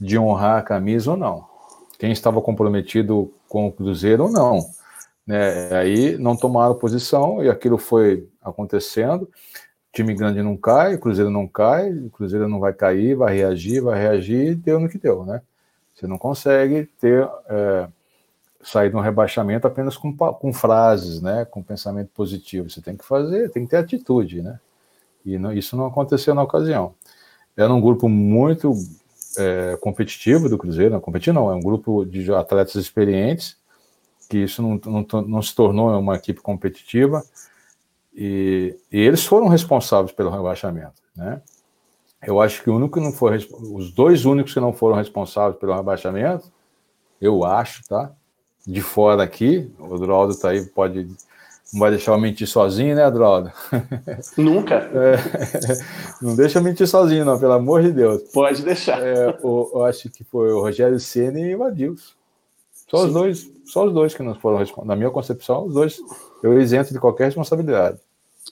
de honrar a camisa ou não. Quem estava comprometido com o Cruzeiro ou não. Né? Aí não tomaram posição e aquilo foi acontecendo time grande não cai, o Cruzeiro não cai, o Cruzeiro não vai cair, vai reagir, vai reagir, deu no que deu, né? Você não consegue ter é, sair de um rebaixamento apenas com, com frases, né? Com pensamento positivo. Você tem que fazer, tem que ter atitude, né? E não, isso não aconteceu na ocasião. Era um grupo muito é, competitivo do Cruzeiro, não competir não, é um grupo de atletas experientes, que isso não, não, não se tornou uma equipe competitiva, e, e, eles foram responsáveis pelo rebaixamento, né? Eu acho que o único que não foi, os dois únicos que não foram responsáveis pelo rebaixamento, eu acho, tá? De fora aqui, o Droldo tá aí, pode, não vai deixar eu mentir sozinho, né, Droldo? [laughs] Nunca. É, não deixa eu mentir sozinho, não, pelo amor de Deus. Pode deixar. É, o, eu acho que foi o Rogério Ceni e o Adilson. Só Sim. os dois, só os dois que não foram responsáveis. Na minha concepção, os dois, eu isento de qualquer responsabilidade.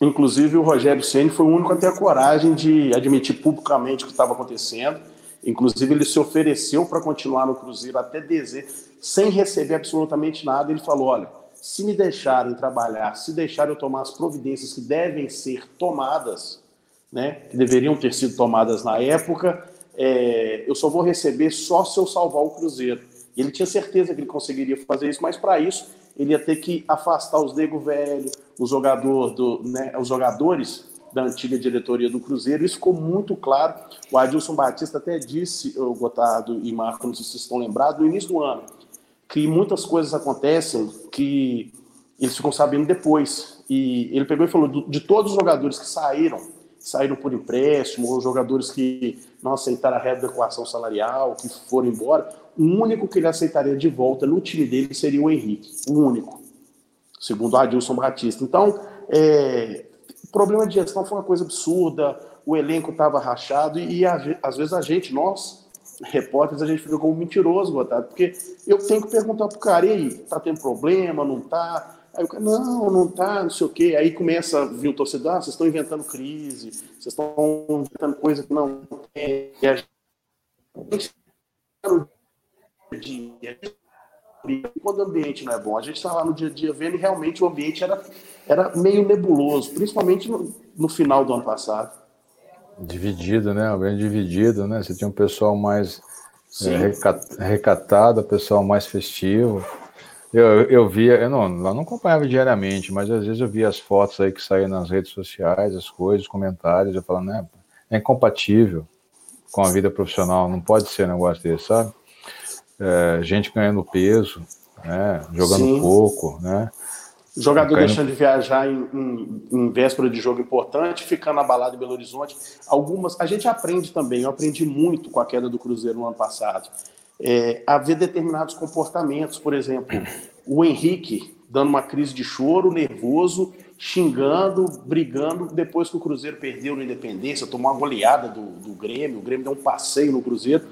Inclusive, o Rogério Ceni foi o único a ter a coragem de admitir publicamente o que estava acontecendo. Inclusive, ele se ofereceu para continuar no Cruzeiro até dezembro, sem receber absolutamente nada. Ele falou: olha, se me deixarem trabalhar, se deixarem eu tomar as providências que devem ser tomadas, né, que deveriam ter sido tomadas na época, é, eu só vou receber só se eu salvar o Cruzeiro. Ele tinha certeza que ele conseguiria fazer isso, mas para isso ele ia ter que afastar os nego velho, o jogador do, né, os jogadores da antiga diretoria do Cruzeiro. Isso ficou muito claro. O Adilson Batista até disse, o Gotardo e Marco, não sei se vocês estão lembrados, no início do ano, que muitas coisas acontecem que eles ficam sabendo depois. E ele pegou e falou de todos os jogadores que saíram saíram por empréstimo, ou jogadores que não aceitaram a readequação salarial, que foram embora, o único que ele aceitaria de volta no time dele seria o Henrique, o único, segundo o Adilson Batista. Então, é, problema de gestão foi uma coisa absurda, o elenco estava rachado e, e a, às vezes a gente, nós, repórteres, a gente fica como mentiroso, Gotado, porque eu tenho que perguntar pro cara, e aí, tá tendo problema, não tá? Aí o cara, não, não tá, não sei o quê. Aí começa a vir o torcedor, ah, vocês estão inventando crise, vocês estão inventando coisa que não tem. E a gente quando o ambiente não é bom, a gente está lá no dia a dia vendo e realmente o ambiente era, era meio nebuloso, principalmente no, no final do ano passado. Dividido, né? Bem dividido, né? Você tinha um pessoal mais é, recatado, pessoal mais festivo. Eu, eu via, eu não, eu não acompanhava diariamente, mas às vezes eu via as fotos aí que saíam nas redes sociais, as coisas, os comentários, eu falava, né, é incompatível com a vida profissional, não pode ser um negócio desse, sabe? É, gente ganhando peso, né, jogando Sim. pouco, né? Jogador caindo... deixando de viajar em, em, em, véspera de jogo importante, ficando abalado em Belo Horizonte. Algumas, a gente aprende também, eu aprendi muito com a queda do Cruzeiro no ano passado é, haver determinados comportamentos. Por exemplo, o Henrique dando uma crise de choro, nervoso, xingando, brigando, depois que o Cruzeiro perdeu no Independência, tomou uma goleada do, do Grêmio, o Grêmio deu um passeio no Cruzeiro,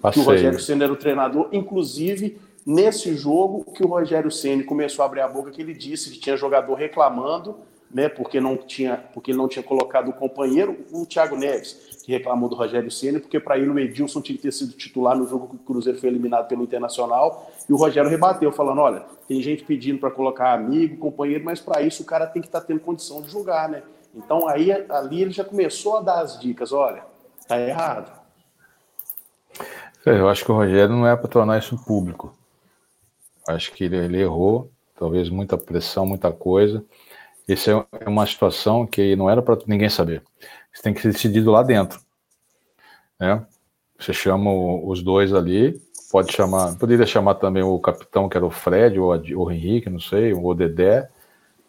passeio. que o Rogério Senna era o treinador, inclusive nesse jogo que o Rogério Senna começou a abrir a boca, que ele disse que tinha jogador reclamando né, porque não tinha, porque ele não tinha colocado o companheiro, o Thiago Neves, que reclamou do Rogério Ceni, porque para ele o Edilson tinha que ter sido titular no jogo que o Cruzeiro foi eliminado pelo Internacional, e o Rogério rebateu falando, olha, tem gente pedindo para colocar amigo, companheiro, mas para isso o cara tem que estar tá tendo condição de jogar, né? Então aí ali ele já começou a dar as dicas, olha, tá errado. É, eu acho que o Rogério não é para tornar isso público. Acho que ele, ele errou, talvez muita pressão, muita coisa. Isso é, é uma situação que não era para ninguém saber. Isso tem que ser decidido lá dentro. Né? Você chama os dois ali, pode chamar, poderia chamar também o capitão, que era o Fred, ou o Henrique, não sei, ou o Dedé.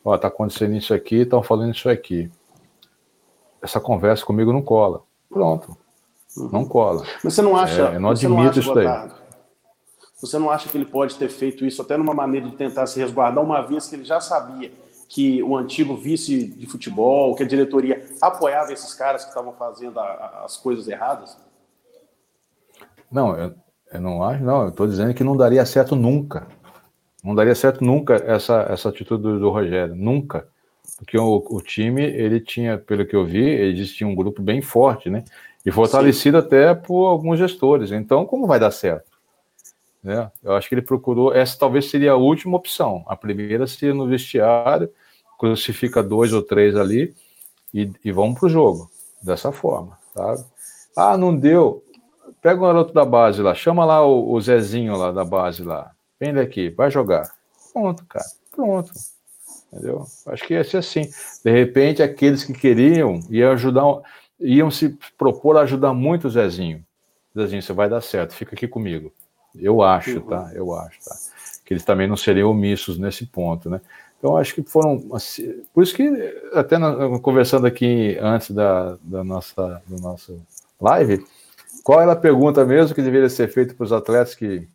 Ó, tá acontecendo isso aqui, estão falando isso aqui. Essa conversa comigo não cola. Pronto. Uhum. Não cola. Mas você não acha. É, eu não admito não acha, isso daí. Você não acha que ele pode ter feito isso até numa maneira de tentar se resguardar, uma vez que ele já sabia que o antigo vice de futebol, que a diretoria apoiava esses caras que estavam fazendo a, a, as coisas erradas? Não, eu, eu não acho, não. Eu estou dizendo que não daria certo nunca. Não daria certo nunca essa, essa atitude do, do Rogério. Nunca. Porque o, o, time, ele tinha, pelo que eu vi, existia um grupo bem forte, né? E fortalecido Sim. até por alguns gestores. Então, como vai dar certo? Né? Eu acho que ele procurou. Essa talvez seria a última opção. A primeira seria no vestiário, crucifica dois ou três ali e, e vamos para o jogo. Dessa forma, sabe? Ah, não deu. Pega o garoto da base lá, chama lá o, o Zezinho lá da base lá. Vem daqui, vai jogar. Pronto, cara. Pronto. Entendeu? Acho que ia ser assim. De repente, aqueles que queriam iam ajudar, iam se propor a ajudar muito o Zezinho. Zezinho, você vai dar certo, fica aqui comigo. Eu acho, uhum. tá? Eu acho, tá? Que eles também não seriam omissos nesse ponto, né? Então, acho que foram. Assim, por isso que, até na, conversando aqui antes da, da, nossa, da nossa live, qual era a pergunta mesmo que deveria ser feita para os atletas que.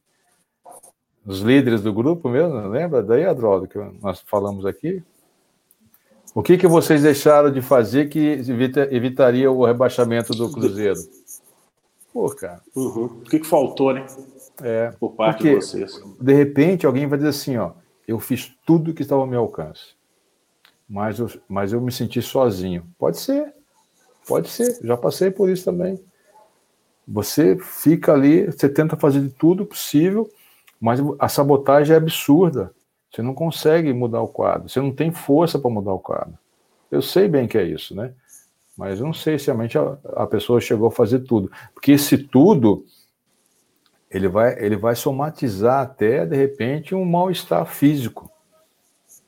Os líderes do grupo mesmo, lembra daí, Adrodo, que nós falamos aqui? O que, que vocês deixaram de fazer que evita, evitaria o rebaixamento do Cruzeiro? Pô, cara. Uhum. O que, que faltou, né? É, por parte de vocês. De repente, alguém vai dizer assim: ó, eu fiz tudo que estava ao meu alcance, mas eu, mas eu me senti sozinho. Pode ser, pode ser, já passei por isso também. Você fica ali, você tenta fazer de tudo possível, mas a sabotagem é absurda. Você não consegue mudar o quadro, você não tem força para mudar o quadro. Eu sei bem que é isso, né? Mas eu não sei se realmente a, a pessoa chegou a fazer tudo. Porque esse tudo ele vai, ele vai somatizar até, de repente, um mal-estar físico.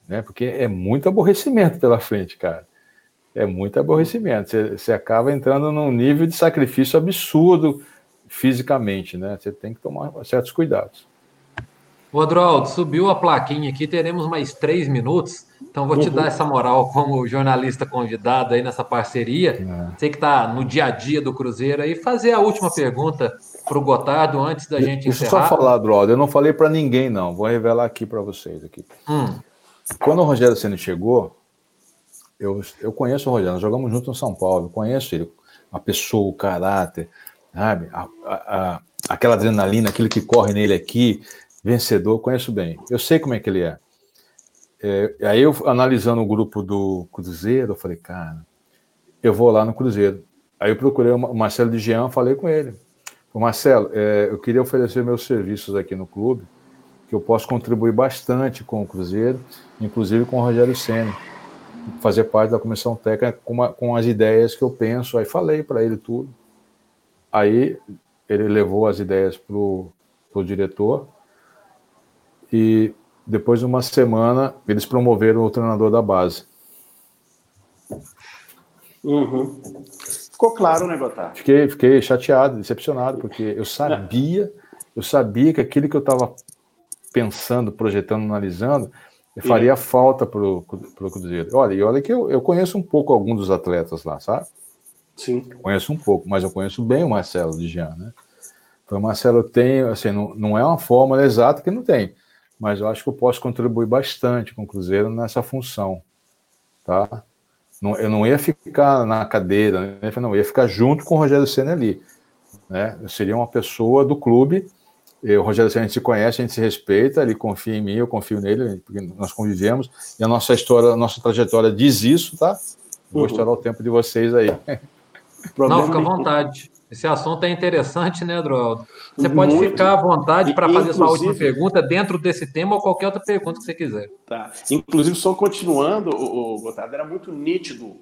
Né? Porque é muito aborrecimento pela frente, cara. É muito aborrecimento. Você, você acaba entrando num nível de sacrifício absurdo fisicamente, né? Você tem que tomar certos cuidados. O Adroaldo, subiu a plaquinha aqui, teremos mais três minutos, então vou te uhum. dar essa moral como jornalista convidado aí nessa parceria. É. Você que está no dia a dia do Cruzeiro aí, fazer a última pergunta para o Gotardo antes da gente Deixa encerrar. Deixa eu só falar, brother. Eu não falei para ninguém, não. Vou revelar aqui para vocês. aqui. Hum. Quando o Rogério Senna chegou, eu, eu conheço o Rogério, nós jogamos junto no São Paulo, conheço ele, a pessoa, o caráter, sabe? A, a, a, aquela adrenalina, aquilo que corre nele aqui, vencedor, conheço bem. Eu sei como é que ele é. é aí eu, analisando o grupo do Cruzeiro, eu falei, cara, eu vou lá no Cruzeiro. Aí eu procurei o Marcelo de Jean, falei com ele. Marcelo, é, eu queria oferecer meus serviços aqui no clube, que eu posso contribuir bastante com o Cruzeiro, inclusive com o Rogério Senna, fazer parte da comissão técnica com, uma, com as ideias que eu penso. Aí falei para ele tudo. Aí ele levou as ideias para o diretor e depois de uma semana eles promoveram o treinador da base. Uhum. Ficou claro, né, Gotar? Fiquei, fiquei chateado, decepcionado, porque eu sabia, eu sabia que aquilo que eu estava pensando, projetando, analisando, faria Sim. falta para o Cruzeiro. Olha, e olha que eu, eu conheço um pouco alguns dos atletas lá, sabe? Sim. Conheço um pouco, mas eu conheço bem o Marcelo de Jean, né? Então, o Marcelo tem, assim, não, não é uma fórmula exata que não tem, mas eu acho que eu posso contribuir bastante com o Cruzeiro nessa função, tá? Não, eu não ia ficar na cadeira, né? não, eu ia ficar junto com o Rogério Senna ali. Né? Eu seria uma pessoa do clube. o Rogério Senna a gente se conhece, a gente se respeita, ele confia em mim, eu confio nele, porque nós convivemos, e a nossa história, a nossa trajetória diz isso, tá? Vou uhum. estourar o tempo de vocês aí. Não, fica à vontade. Esse assunto é interessante, né, Adroaldo? Você pode Muito. ficar à vontade para fazer sua última pergunta dentro desse tema ou qualquer outra pergunta que você quiser. Tá. Inclusive, só continuando, o, o era muito nítido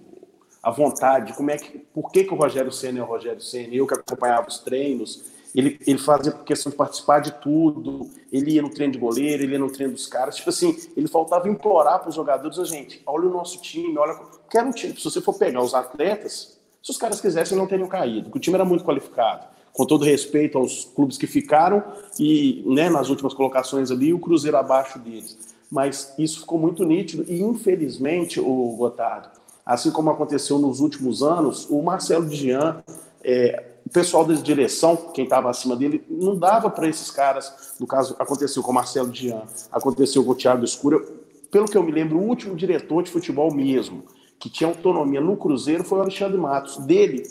a vontade, como é que, por que, que o Rogério Senna é o Rogério Senna, eu que acompanhava os treinos, ele, ele fazia questão de participar de tudo, ele ia no treino de goleiro, ele ia no treino dos caras, tipo assim, ele faltava implorar para os jogadores, a gente, olha o nosso time, olha, quero um time, se você for pegar os atletas, se os caras quisessem, não teriam caído, porque o time era muito qualificado. Com todo respeito aos clubes que ficaram e né, nas últimas colocações ali, o Cruzeiro abaixo deles. Mas isso ficou muito nítido e, infelizmente, o Gotardo, assim como aconteceu nos últimos anos, o Marcelo Dian, é, o pessoal da direção, quem estava acima dele, não dava para esses caras. No caso, aconteceu com o Marcelo Dian, aconteceu com o Thiago Escura. Pelo que eu me lembro, o último diretor de futebol mesmo, que tinha autonomia no Cruzeiro, foi o Alexandre Matos. Dele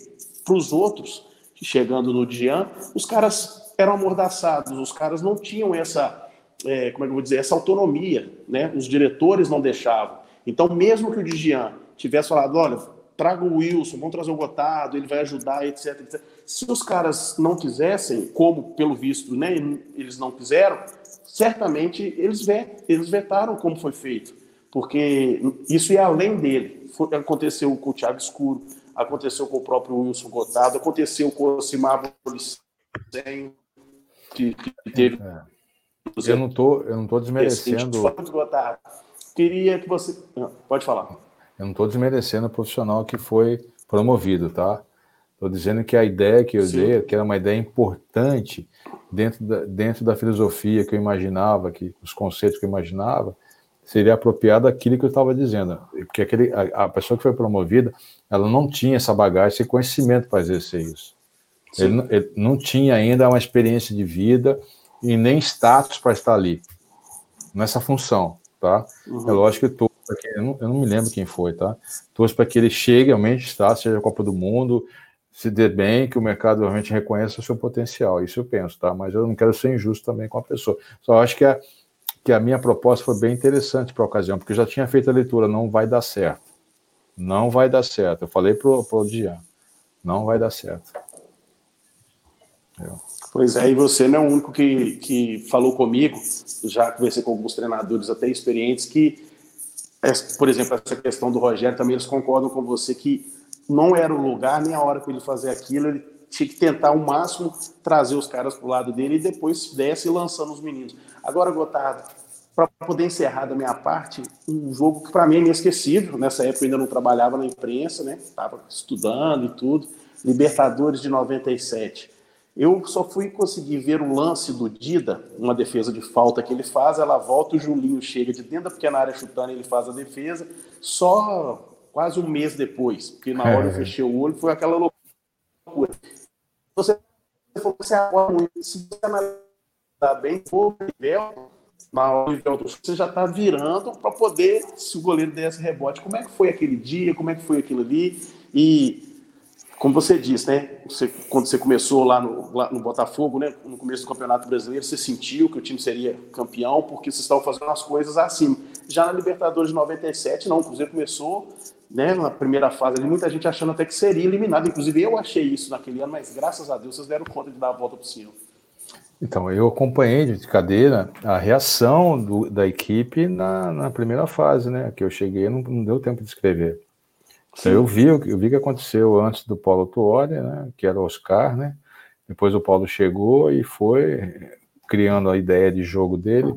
para os outros, chegando no Dian, os caras eram amordaçados, os caras não tinham essa, é, como é que eu vou dizer, essa autonomia, né? Os diretores não deixavam. Então, mesmo que o Dian tivesse falado, olha, traga o Wilson, vamos trazer o Gotado, ele vai ajudar, etc, etc. Se os caras não quisessem, como pelo visto, né, eles não quiseram, certamente eles, eles vetaram como foi feito, porque isso é além dele. Foi, aconteceu com o Thiago Escuro, aconteceu com o próprio Wilson Gotado, aconteceu com o Simar Policem, que, que teve. É. Eu não tô, eu não tô desmerecendo. Queria que você. Pode falar. Eu não estou desmerecendo o profissional que foi promovido, tá? Estou dizendo que a ideia que eu Sim. dei, que era uma ideia importante dentro da, dentro da filosofia que eu imaginava, que os conceitos que eu imaginava, seria apropriado aquilo que eu estava dizendo. Porque aquele, a, a, pessoa que foi promovida, ela não tinha essa bagagem, esse conhecimento para exercer isso. Ele, ele, não tinha ainda uma experiência de vida e nem status para estar ali, nessa função, tá? Uhum. É lógico que que, eu, não, eu não me lembro quem foi, tá? Torço para que ele chegue realmente, está, seja a Copa do Mundo, se dê bem, que o mercado realmente reconheça o seu potencial. Isso eu penso, tá? Mas eu não quero ser injusto também com a pessoa. Só acho que a, que a minha proposta foi bem interessante para a ocasião, porque eu já tinha feito a leitura, não vai dar certo. Não vai dar certo. Eu falei para o Dian, não vai dar certo. Eu. Pois é, e você não é o único que, que falou comigo, já conversei com alguns treinadores até experientes, que por exemplo, essa questão do Rogério, também eles concordam com você que não era o lugar nem a hora para ele fazer aquilo, ele tinha que tentar ao máximo trazer os caras para o lado dele e depois desce lançando os meninos. Agora, Gotardo, para poder encerrar da minha parte, um jogo que para mim é inesquecível, nessa época eu ainda não trabalhava na imprensa, né? Estava estudando e tudo, Libertadores de 97. Eu só fui conseguir ver o lance do Dida, uma defesa de falta que ele faz, ela volta, o Julinho chega de dentro da pequena área chutando, ele faz a defesa, só quase um mês depois, porque na hora eu fechei o olho, foi aquela loucura. Você você agora, se você analisar bem, o nível, na hora você já está virando para poder, se o goleiro desse rebote, como é que foi aquele dia, como é que foi aquilo ali, e como você disse, né? Você, quando você começou lá no, lá no, Botafogo, né? No começo do Campeonato Brasileiro, você sentiu que o time seria campeão porque vocês estavam fazendo as coisas assim. Já na Libertadores de 97, não. O Cruzeiro começou, né? Na primeira fase ali, muita gente achando até que seria eliminado. Inclusive eu achei isso naquele ano, mas graças a Deus vocês deram conta de dar a volta por cima. Então, eu acompanhei de cadeira a reação do, da equipe na, na, primeira fase, né? Que eu cheguei, não, não deu tempo de escrever. Então, eu vi, eu vi o que aconteceu antes do Paulo Tuori, né, que era o Oscar, né? Depois o Paulo chegou e foi criando a ideia de jogo dele,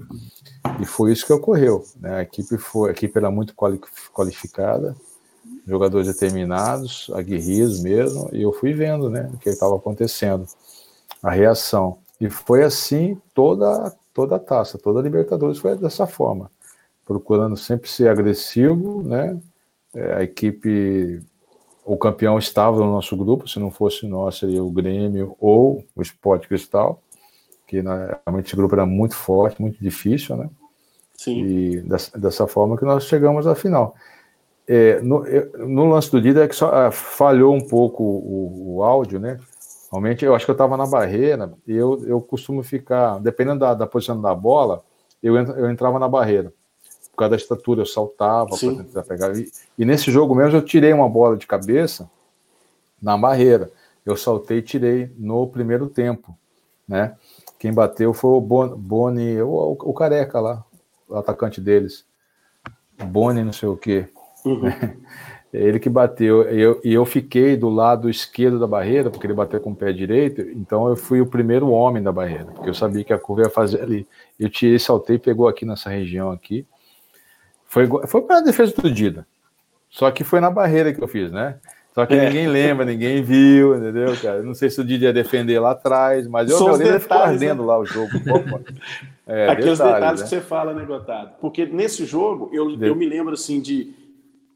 e foi isso que ocorreu. Né? A equipe foi, a equipe era muito qualificada, jogadores determinados, aguerridos mesmo, e eu fui vendo, né, o que estava acontecendo, a reação. E foi assim toda toda a taça, toda a Libertadores foi dessa forma, procurando sempre ser agressivo, né? É, a equipe, o campeão estava no nosso grupo, se não fosse nós, seria o Grêmio ou o Sport Cristal, que né, realmente esse grupo era muito forte, muito difícil, né? Sim. E dessa, dessa forma que nós chegamos à final. É, no, no, lance do Dida é que só ah, falhou um pouco o, o, áudio, né? Realmente, eu acho que eu estava na barreira e eu, eu costumo ficar, dependendo da, da posição da bola, eu, eu entrava na barreira por causa da estatura, eu saltava para tentar pegar. E, e, nesse jogo mesmo eu tirei uma bola de cabeça na barreira. Eu saltei e tirei no primeiro tempo, né? Quem bateu foi o Boni, o, o, o, careca lá, o atacante deles. Boni, não sei o quê. Uhum. [laughs] Ele que bateu. E eu, e eu fiquei do lado esquerdo da barreira, porque ele bateu com o pé direito. Então eu fui o primeiro homem da barreira, porque eu sabia que a curva ia fazer ali. Eu tirei, saltei, pegou aqui nessa região aqui. Foi, foi para a defesa do Dida. Só que foi na barreira que eu fiz, né? Só que é. ninguém lembra, ninguém viu, entendeu, cara? Não sei se o Didi ia defender lá atrás, mas eu São ele ficou ardendo né? lá o jogo. [laughs] É, Aqueles detalhes, detalhes né? que você fala, né, Gotado? Porque nesse jogo, eu, eu me lembro, assim, de,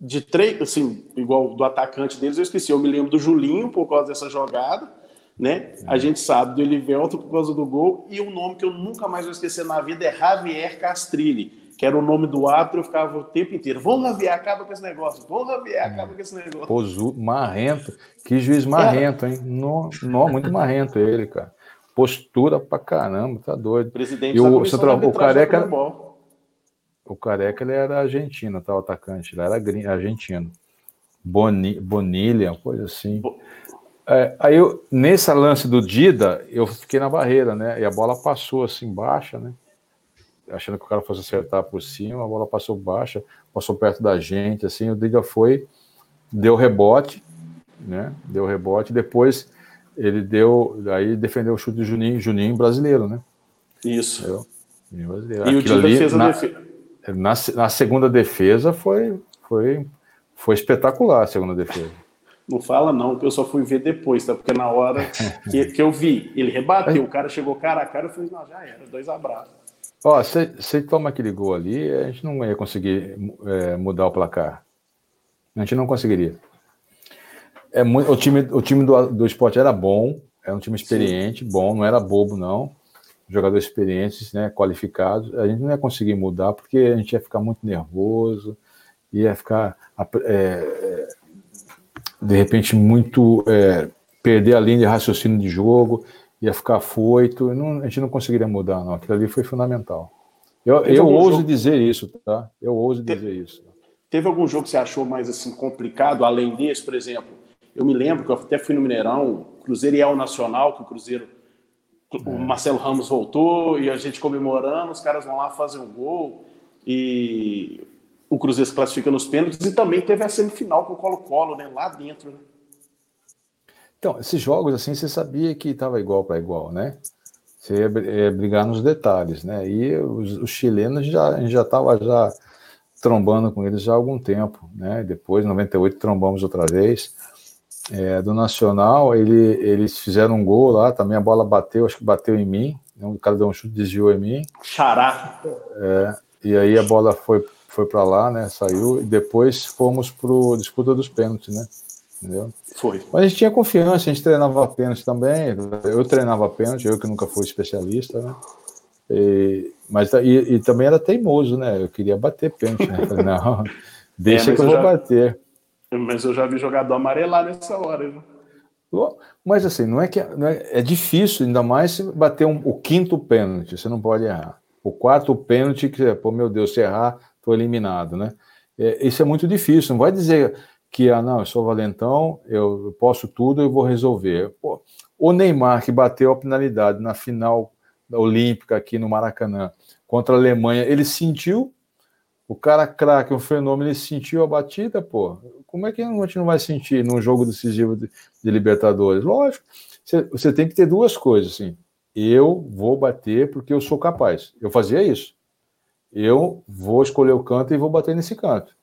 de três, assim, igual do atacante deles, eu esqueci. Eu me lembro do Julinho, por causa dessa jogada, né? A gente sabe do Elivelto por causa do gol, e um nome que eu nunca mais vou esquecer na vida é Javier Castrilli que era o nome do árbitro, eu ficava o tempo inteiro. Vamos Javier, acaba com esse negócio. Vamos Javier, acaba com esse negócio. Marrento. Que juiz marrento, hein? Não, não, muito marrento ele, cara. Postura pra caramba, tá doido. Presidente e o, central, o Careca. O Careca ele era argentino, tá? O atacante. Ele era argentino. Boni, Bonilha, coisa assim. É, aí, eu, nesse lance do Dida, eu fiquei na barreira, né? E a bola passou assim, baixa, né? achando que o cara fosse acertar por cima, a bola passou baixa, passou perto da gente, assim, o Diga foi, deu rebote, né? Deu rebote, depois ele deu, aí defendeu o chute do Juninho, Juninho brasileiro, né? Isso. Juninho brasileiro. E Aquilo o Dida fez a na, defesa. Na, na segunda defesa foi, foi, foi espetacular a segunda defesa. Não fala não, que eu só fui ver depois, tá? Porque na hora que, que eu vi, ele rebateu, o cara chegou cara a cara, eu falei, não, já era, dois abraços. Ó, se, toma aquele gol ali, a gente não ia conseguir é, mudar o placar. A gente não conseguiria. É muito, o time, o time do, do esporte era bom, era um time experiente, Sim. bom, não era bobo, não. Jogadores experientes, né, qualificados. A gente não ia conseguir mudar porque a gente ia ficar muito nervoso, ia ficar, é, de repente, muito. É, perder a linha de raciocínio de jogo ia ficar foito, não, a gente não conseguiria mudar, não. Aquilo ali foi fundamental. Eu, eu ouso jogo... dizer isso, tá? Eu ouso Te... dizer isso. Teve algum jogo que você achou mais assim complicado, além desse, por exemplo? Eu me lembro que eu até fui no Mineirão, Cruzeiro e El Nacional, que o Cruzeiro, o é. Marcelo Ramos voltou e a gente comemorando, os caras vão lá fazer um gol e o Cruzeiro se classifica nos pênaltis e também teve a semifinal com o Colo-Colo, né? Lá dentro, né? Então, esses jogos, assim, você sabia que estava igual para igual, né? Você ia, ia, brigar nos detalhes, né? E os, os chilenos já, a gente já estava já trombando com eles já há algum tempo, né? Depois, em 98, trombamos outra vez. É, do Nacional, ele, eles fizeram um gol lá, também a bola bateu, acho que bateu em mim, né? o cara deu um chute, desviou em mim. Xará. É, e aí a bola foi, foi para lá, né? Saiu, e depois fomos para disputa dos pênaltis, né? entendeu? Foi. Mas a gente tinha confiança, a gente treinava pênalti também, eu treinava pênalti, eu que nunca fui especialista, né? E, mas e, e, também era teimoso, né? Eu queria bater pênalti, né? Falei, não, [laughs] deixa é, que eu, eu vou bater. Mas eu já vi jogador amarelar nessa hora, viu? Mas assim, não é que não é, é difícil, ainda mais se bater um, o quinto pênalti, você não pode errar. O quarto pênalti, que, pô, meu Deus, se errar, tô eliminado, né? É, isso é muito difícil. Não vai dizer que, ah, não, eu sou valentão, eu posso tudo, eu vou resolver. Pô, o Neymar, que bateu a penalidade na final olímpica aqui no Maracanã contra a Alemanha, ele sentiu, o cara craque, um fenômeno, ele sentiu a batida, pô. Como é que a gente não vai sentir num jogo decisivo de, de Libertadores? Lógico, você, tem que ter duas coisas, assim. Eu vou bater porque eu sou capaz. Eu fazia isso. Eu vou escolher o canto e vou bater nesse canto.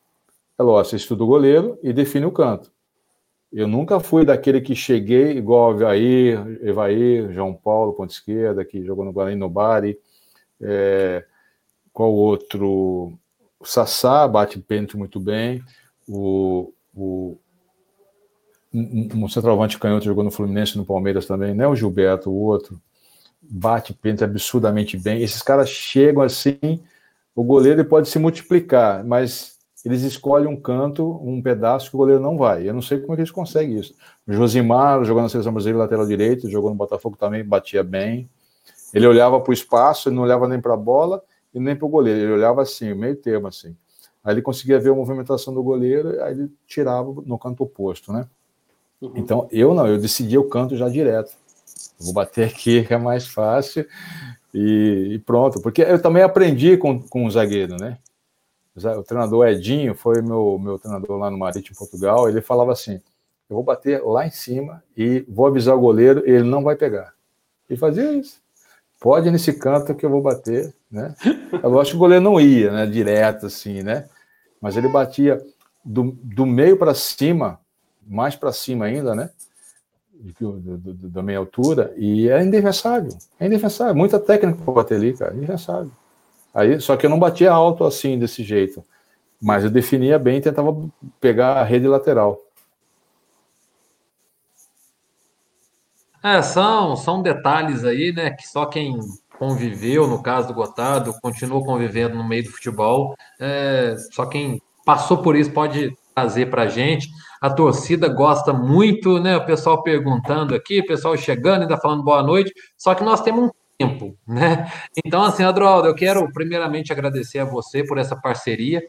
É lógico, você estuda o goleiro e define o canto. Eu nunca fui daquele que cheguei igual Evair, Evair, João Paulo, ponta esquerda, que jogou no Guarani no Bari. É, qual outro? O Sassá bate pênalti muito bem. O, o um, um centroavante canhoto jogou no Fluminense no Palmeiras também, né? O Gilberto, o outro, bate pênalti absurdamente bem. Esses caras chegam assim, o goleiro pode se multiplicar, mas eles escolhem um canto, um pedaço que o goleiro não vai. Eu não sei como é que eles conseguem isso. O Josimar, jogando na seleção brasileira lateral direito, jogou no Botafogo também, batia bem. Ele olhava para o espaço, ele não olhava nem para a bola e nem para o goleiro. Ele olhava assim, meio termo assim. Aí ele conseguia ver a movimentação do goleiro, aí ele tirava no canto oposto, né? Uhum. Então eu não, eu decidi o canto já direto. Vou bater aqui que é mais fácil e, e, pronto. Porque eu também aprendi com, com o zagueiro, né? o treinador Edinho foi meu, meu treinador lá no Marítimo, Portugal, ele falava assim, eu vou bater lá em cima e vou avisar o goleiro, ele não vai pegar. E fazia isso. Pode nesse canto que eu vou bater, né? Eu acho que o goleiro não ia, né, direto assim, né? Mas ele batia do, do meio para cima, mais para cima ainda, né? Da meia altura, e é indefensável. É indefensável. Muita técnica para bater ali, cara. Indefensável. Aí, só que eu não batia alto assim, desse jeito. Mas eu definia bem e tentava pegar a rede lateral. É, são, são detalhes aí, né, que só quem conviveu, no caso do Gotardo, continuou convivendo no meio do futebol, é, só quem passou por isso pode trazer para a gente. A torcida gosta muito, né? O pessoal perguntando aqui, o pessoal chegando, ainda falando boa noite, só que nós temos um tempo, né? Então, assim, Adroaldo, eu quero primeiramente agradecer a você por essa parceria,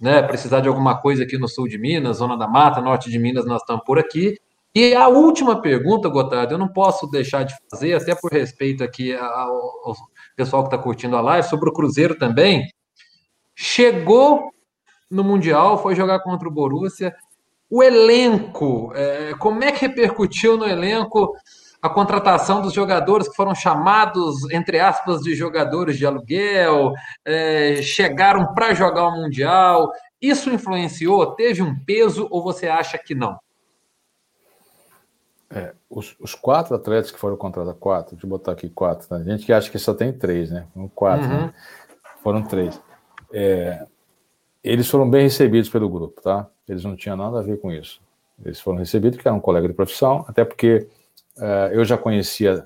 né? Precisar de alguma coisa aqui no sul de Minas, Zona da Mata, norte de Minas, nós estamos por aqui. E a última pergunta, Gotardo, eu não posso deixar de fazer, até por respeito aqui ao, pessoal que está curtindo a live, sobre o Cruzeiro também. Chegou no Mundial, foi jogar contra o Borussia. O elenco, é, como é que repercutiu no elenco a contratação dos jogadores que foram chamados, entre aspas, de jogadores de aluguel, é, chegaram para jogar o Mundial? Isso influenciou? Teve um peso ou você acha que não? É, os, os, quatro atletas que foram contratados, quatro, deixa eu botar aqui quatro, tá? gente que acha que só tem três, né? Quatro, né? uhum. né? Foram três. É, eles foram bem recebidos pelo grupo, tá? Eles não tinham nada a ver com isso. Eles foram recebidos porque eram um colega de profissão, até porque é, eu já conhecia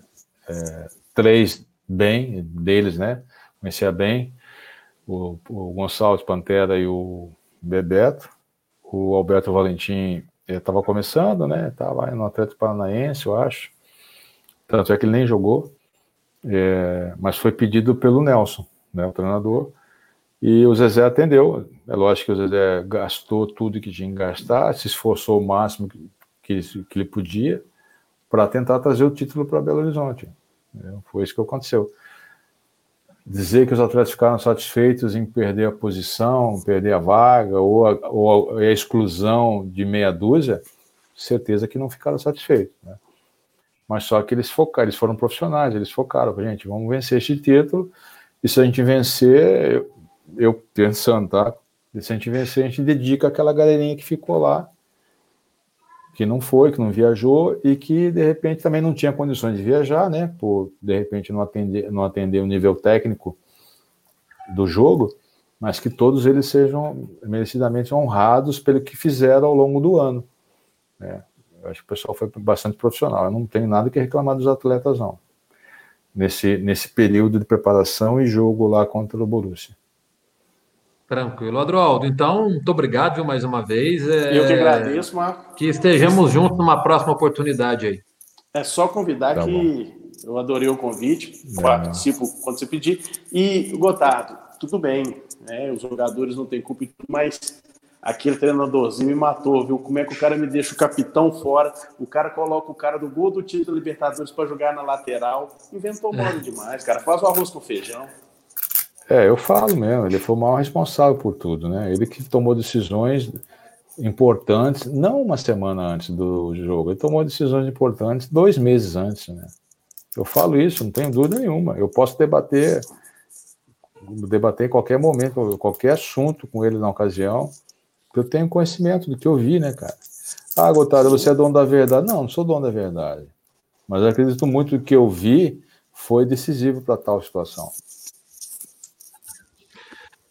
é, três bem, deles, né? Conhecia bem o, o Gonçalves Pantera e o Bebeto. O Alberto Valentim estava começando, né? Estava no Atlético Paranaense, eu acho. Tanto é que ele nem jogou, é, mas foi pedido pelo Nelson, né, o treinador. E o Zezé atendeu. É lógico que o Zezé gastou tudo que tinha que gastar, se esforçou o máximo que, que, que ele podia para tentar trazer o título para Belo Horizonte. Foi isso que aconteceu. Dizer que os atletas ficaram satisfeitos em perder a posição, perder a vaga ou a, ou a exclusão de meia dúzia, certeza que não ficaram satisfeitos. Né? Mas só que eles focaram, eles foram profissionais, eles focaram, gente, vamos vencer este título, e se a gente vencer, eu, eu pensando, tá? Se a gente vencer, a gente dedica aquela galerinha que ficou lá que não foi, que não viajou e que de repente também não tinha condições de viajar, né? Por de repente não atender, não atender o nível técnico do jogo, mas que todos eles sejam merecidamente honrados pelo que fizeram ao longo do ano. Né? Eu acho que o pessoal foi bastante profissional. Eu não tenho nada que reclamar dos atletas, não. Nesse, nesse período de preparação e jogo lá contra o Borussia. Tranquilo, Adroaldo. Então, muito obrigado viu, mais uma vez. É... Eu que agradeço, Marco. Que estejamos juntos numa próxima oportunidade aí. É só convidar tá que bom. eu adorei o convite, é. participo quando você pedir. E, Gotardo, tudo bem, né? Os jogadores não têm culpa, mas aquele treinadorzinho me matou, viu? Como é que o cara me deixa o capitão fora? O cara coloca o cara do gol do título Libertadores para jogar na lateral. Inventou modo é. demais, cara. Faz o arroz com feijão. É, eu falo mesmo, ele foi o maior responsável por tudo, né? Ele que tomou decisões importantes, não uma semana antes do jogo, ele tomou decisões importantes dois meses antes, né? Eu falo isso, não tenho dúvida nenhuma. Eu posso debater, debater em qualquer momento, qualquer assunto com ele na ocasião, porque eu tenho conhecimento do que eu vi, né, cara? Ah, Gotardo, você é dono da verdade. Não, não sou dono da verdade. Mas acredito muito que o que eu vi foi decisivo para tal situação.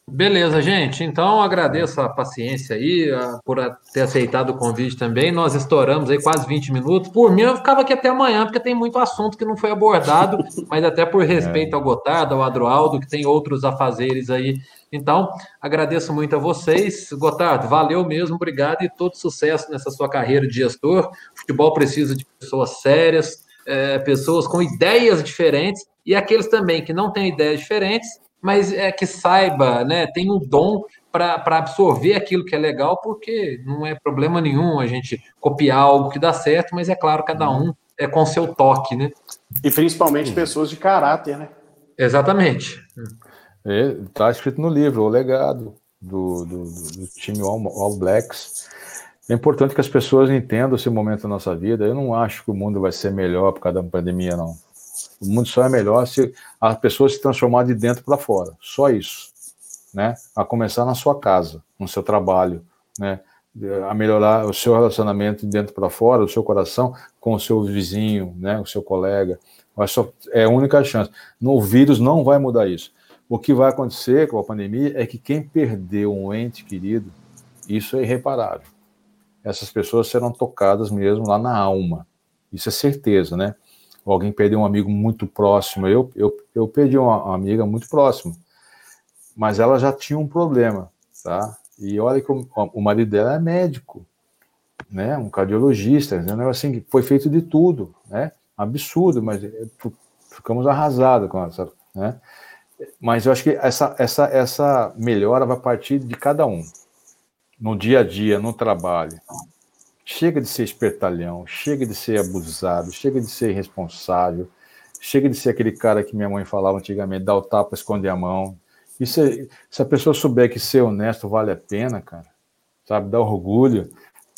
Beleza, gente. Então agradeço a paciência aí, a, por ter aceitado o convite também. Nós estouramos aí quase 20 minutos. Por mim, eu ficava aqui até amanhã, porque tem muito assunto que não foi abordado, [laughs] mas até por respeito é. ao Gotardo, ao Adroaldo, que tem outros afazeres aí. Então, agradeço muito a vocês. Gotardo, valeu mesmo, obrigado e todo sucesso nessa sua carreira de gestor. O futebol precisa de pessoas sérias, é, pessoas com ideias diferentes e aqueles também que não têm ideias diferentes mas é que saiba, né, tem um dom para absorver aquilo que é legal, porque não é problema nenhum a gente copiar algo que dá certo, mas é claro, cada um é com seu toque, né? E principalmente pessoas de caráter, né? Exatamente. Está é, escrito no livro, o legado do, do, do time All, All Blacks. É importante que as pessoas entendam esse momento da nossa vida. Eu não acho que o mundo vai ser melhor por causa da pandemia, não. O mundo só é melhor se a pessoa se transformar de dentro para fora. Só isso. Né? A começar na sua casa, no seu trabalho, né? a melhorar o seu relacionamento de dentro para fora, o seu coração com o seu vizinho, né, o seu colega. É a única chance. No vírus não vai mudar isso. O que vai acontecer com a pandemia é que quem perdeu um ente querido, isso é irreparável. Essas pessoas serão tocadas mesmo lá na alma. Isso é certeza, né? Alguém perdeu um amigo muito próximo. Eu, eu, eu perdi uma, amiga muito próxima, mas ela já tinha um problema, tá? E olha que o, o marido dela é médico, né? Um cardiologista, né? assim, foi feito de tudo, né? Absurdo, mas é, ficamos arrasados com essa, né? Mas eu acho que essa, essa, essa melhora vai partir de cada um, no dia a dia, no trabalho. Chega de ser espertalhão, chega de ser abusado, chega de ser irresponsável, chega de ser aquele cara que minha mãe falava antigamente, dá o tapa, esconde a mão. E se, se a pessoa souber que ser honesto vale a pena, cara, sabe, dá orgulho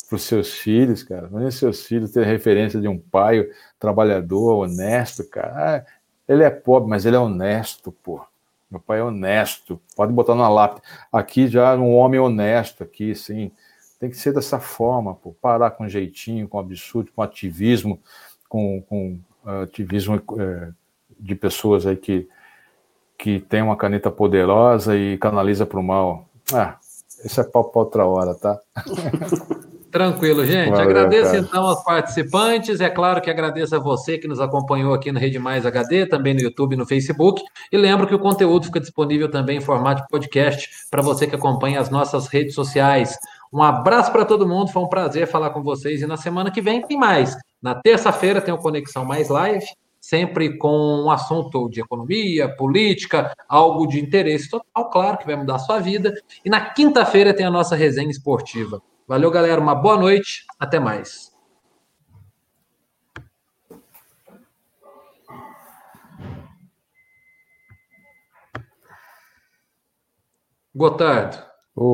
para os seus filhos, cara. Imagina seus filhos ter referência de um pai trabalhador, honesto, cara. Ah, ele é pobre, mas ele é honesto, pô. Meu pai é honesto. Pode botar na lápide. Aqui já um homem honesto aqui, sim. Tem que ser dessa forma, pô. Parar com jeitinho, com absurdo, com ativismo, com, com uh, ativismo uh, de pessoas aí que, que tem uma caneta poderosa e canaliza para o mal. Ah, isso é pau para outra hora, tá? [laughs] Tranquilo, gente. Valeu, agradeço cara. então aos participantes. É claro que agradeço a você que nos acompanhou aqui no Rede Mais HD, também no YouTube e no Facebook. E lembro que o conteúdo fica disponível também em formato podcast para você que acompanha as nossas redes sociais. Um abraço para todo mundo, foi um prazer falar com vocês. E na semana que vem tem mais. Na terça-feira tem o Conexão Mais Live, sempre com um assunto de economia, política, algo de interesse total, claro, que vai mudar a sua vida. E na quinta-feira tem a nossa resenha esportiva. Valeu, galera. Uma boa noite. Até mais. Gotardo.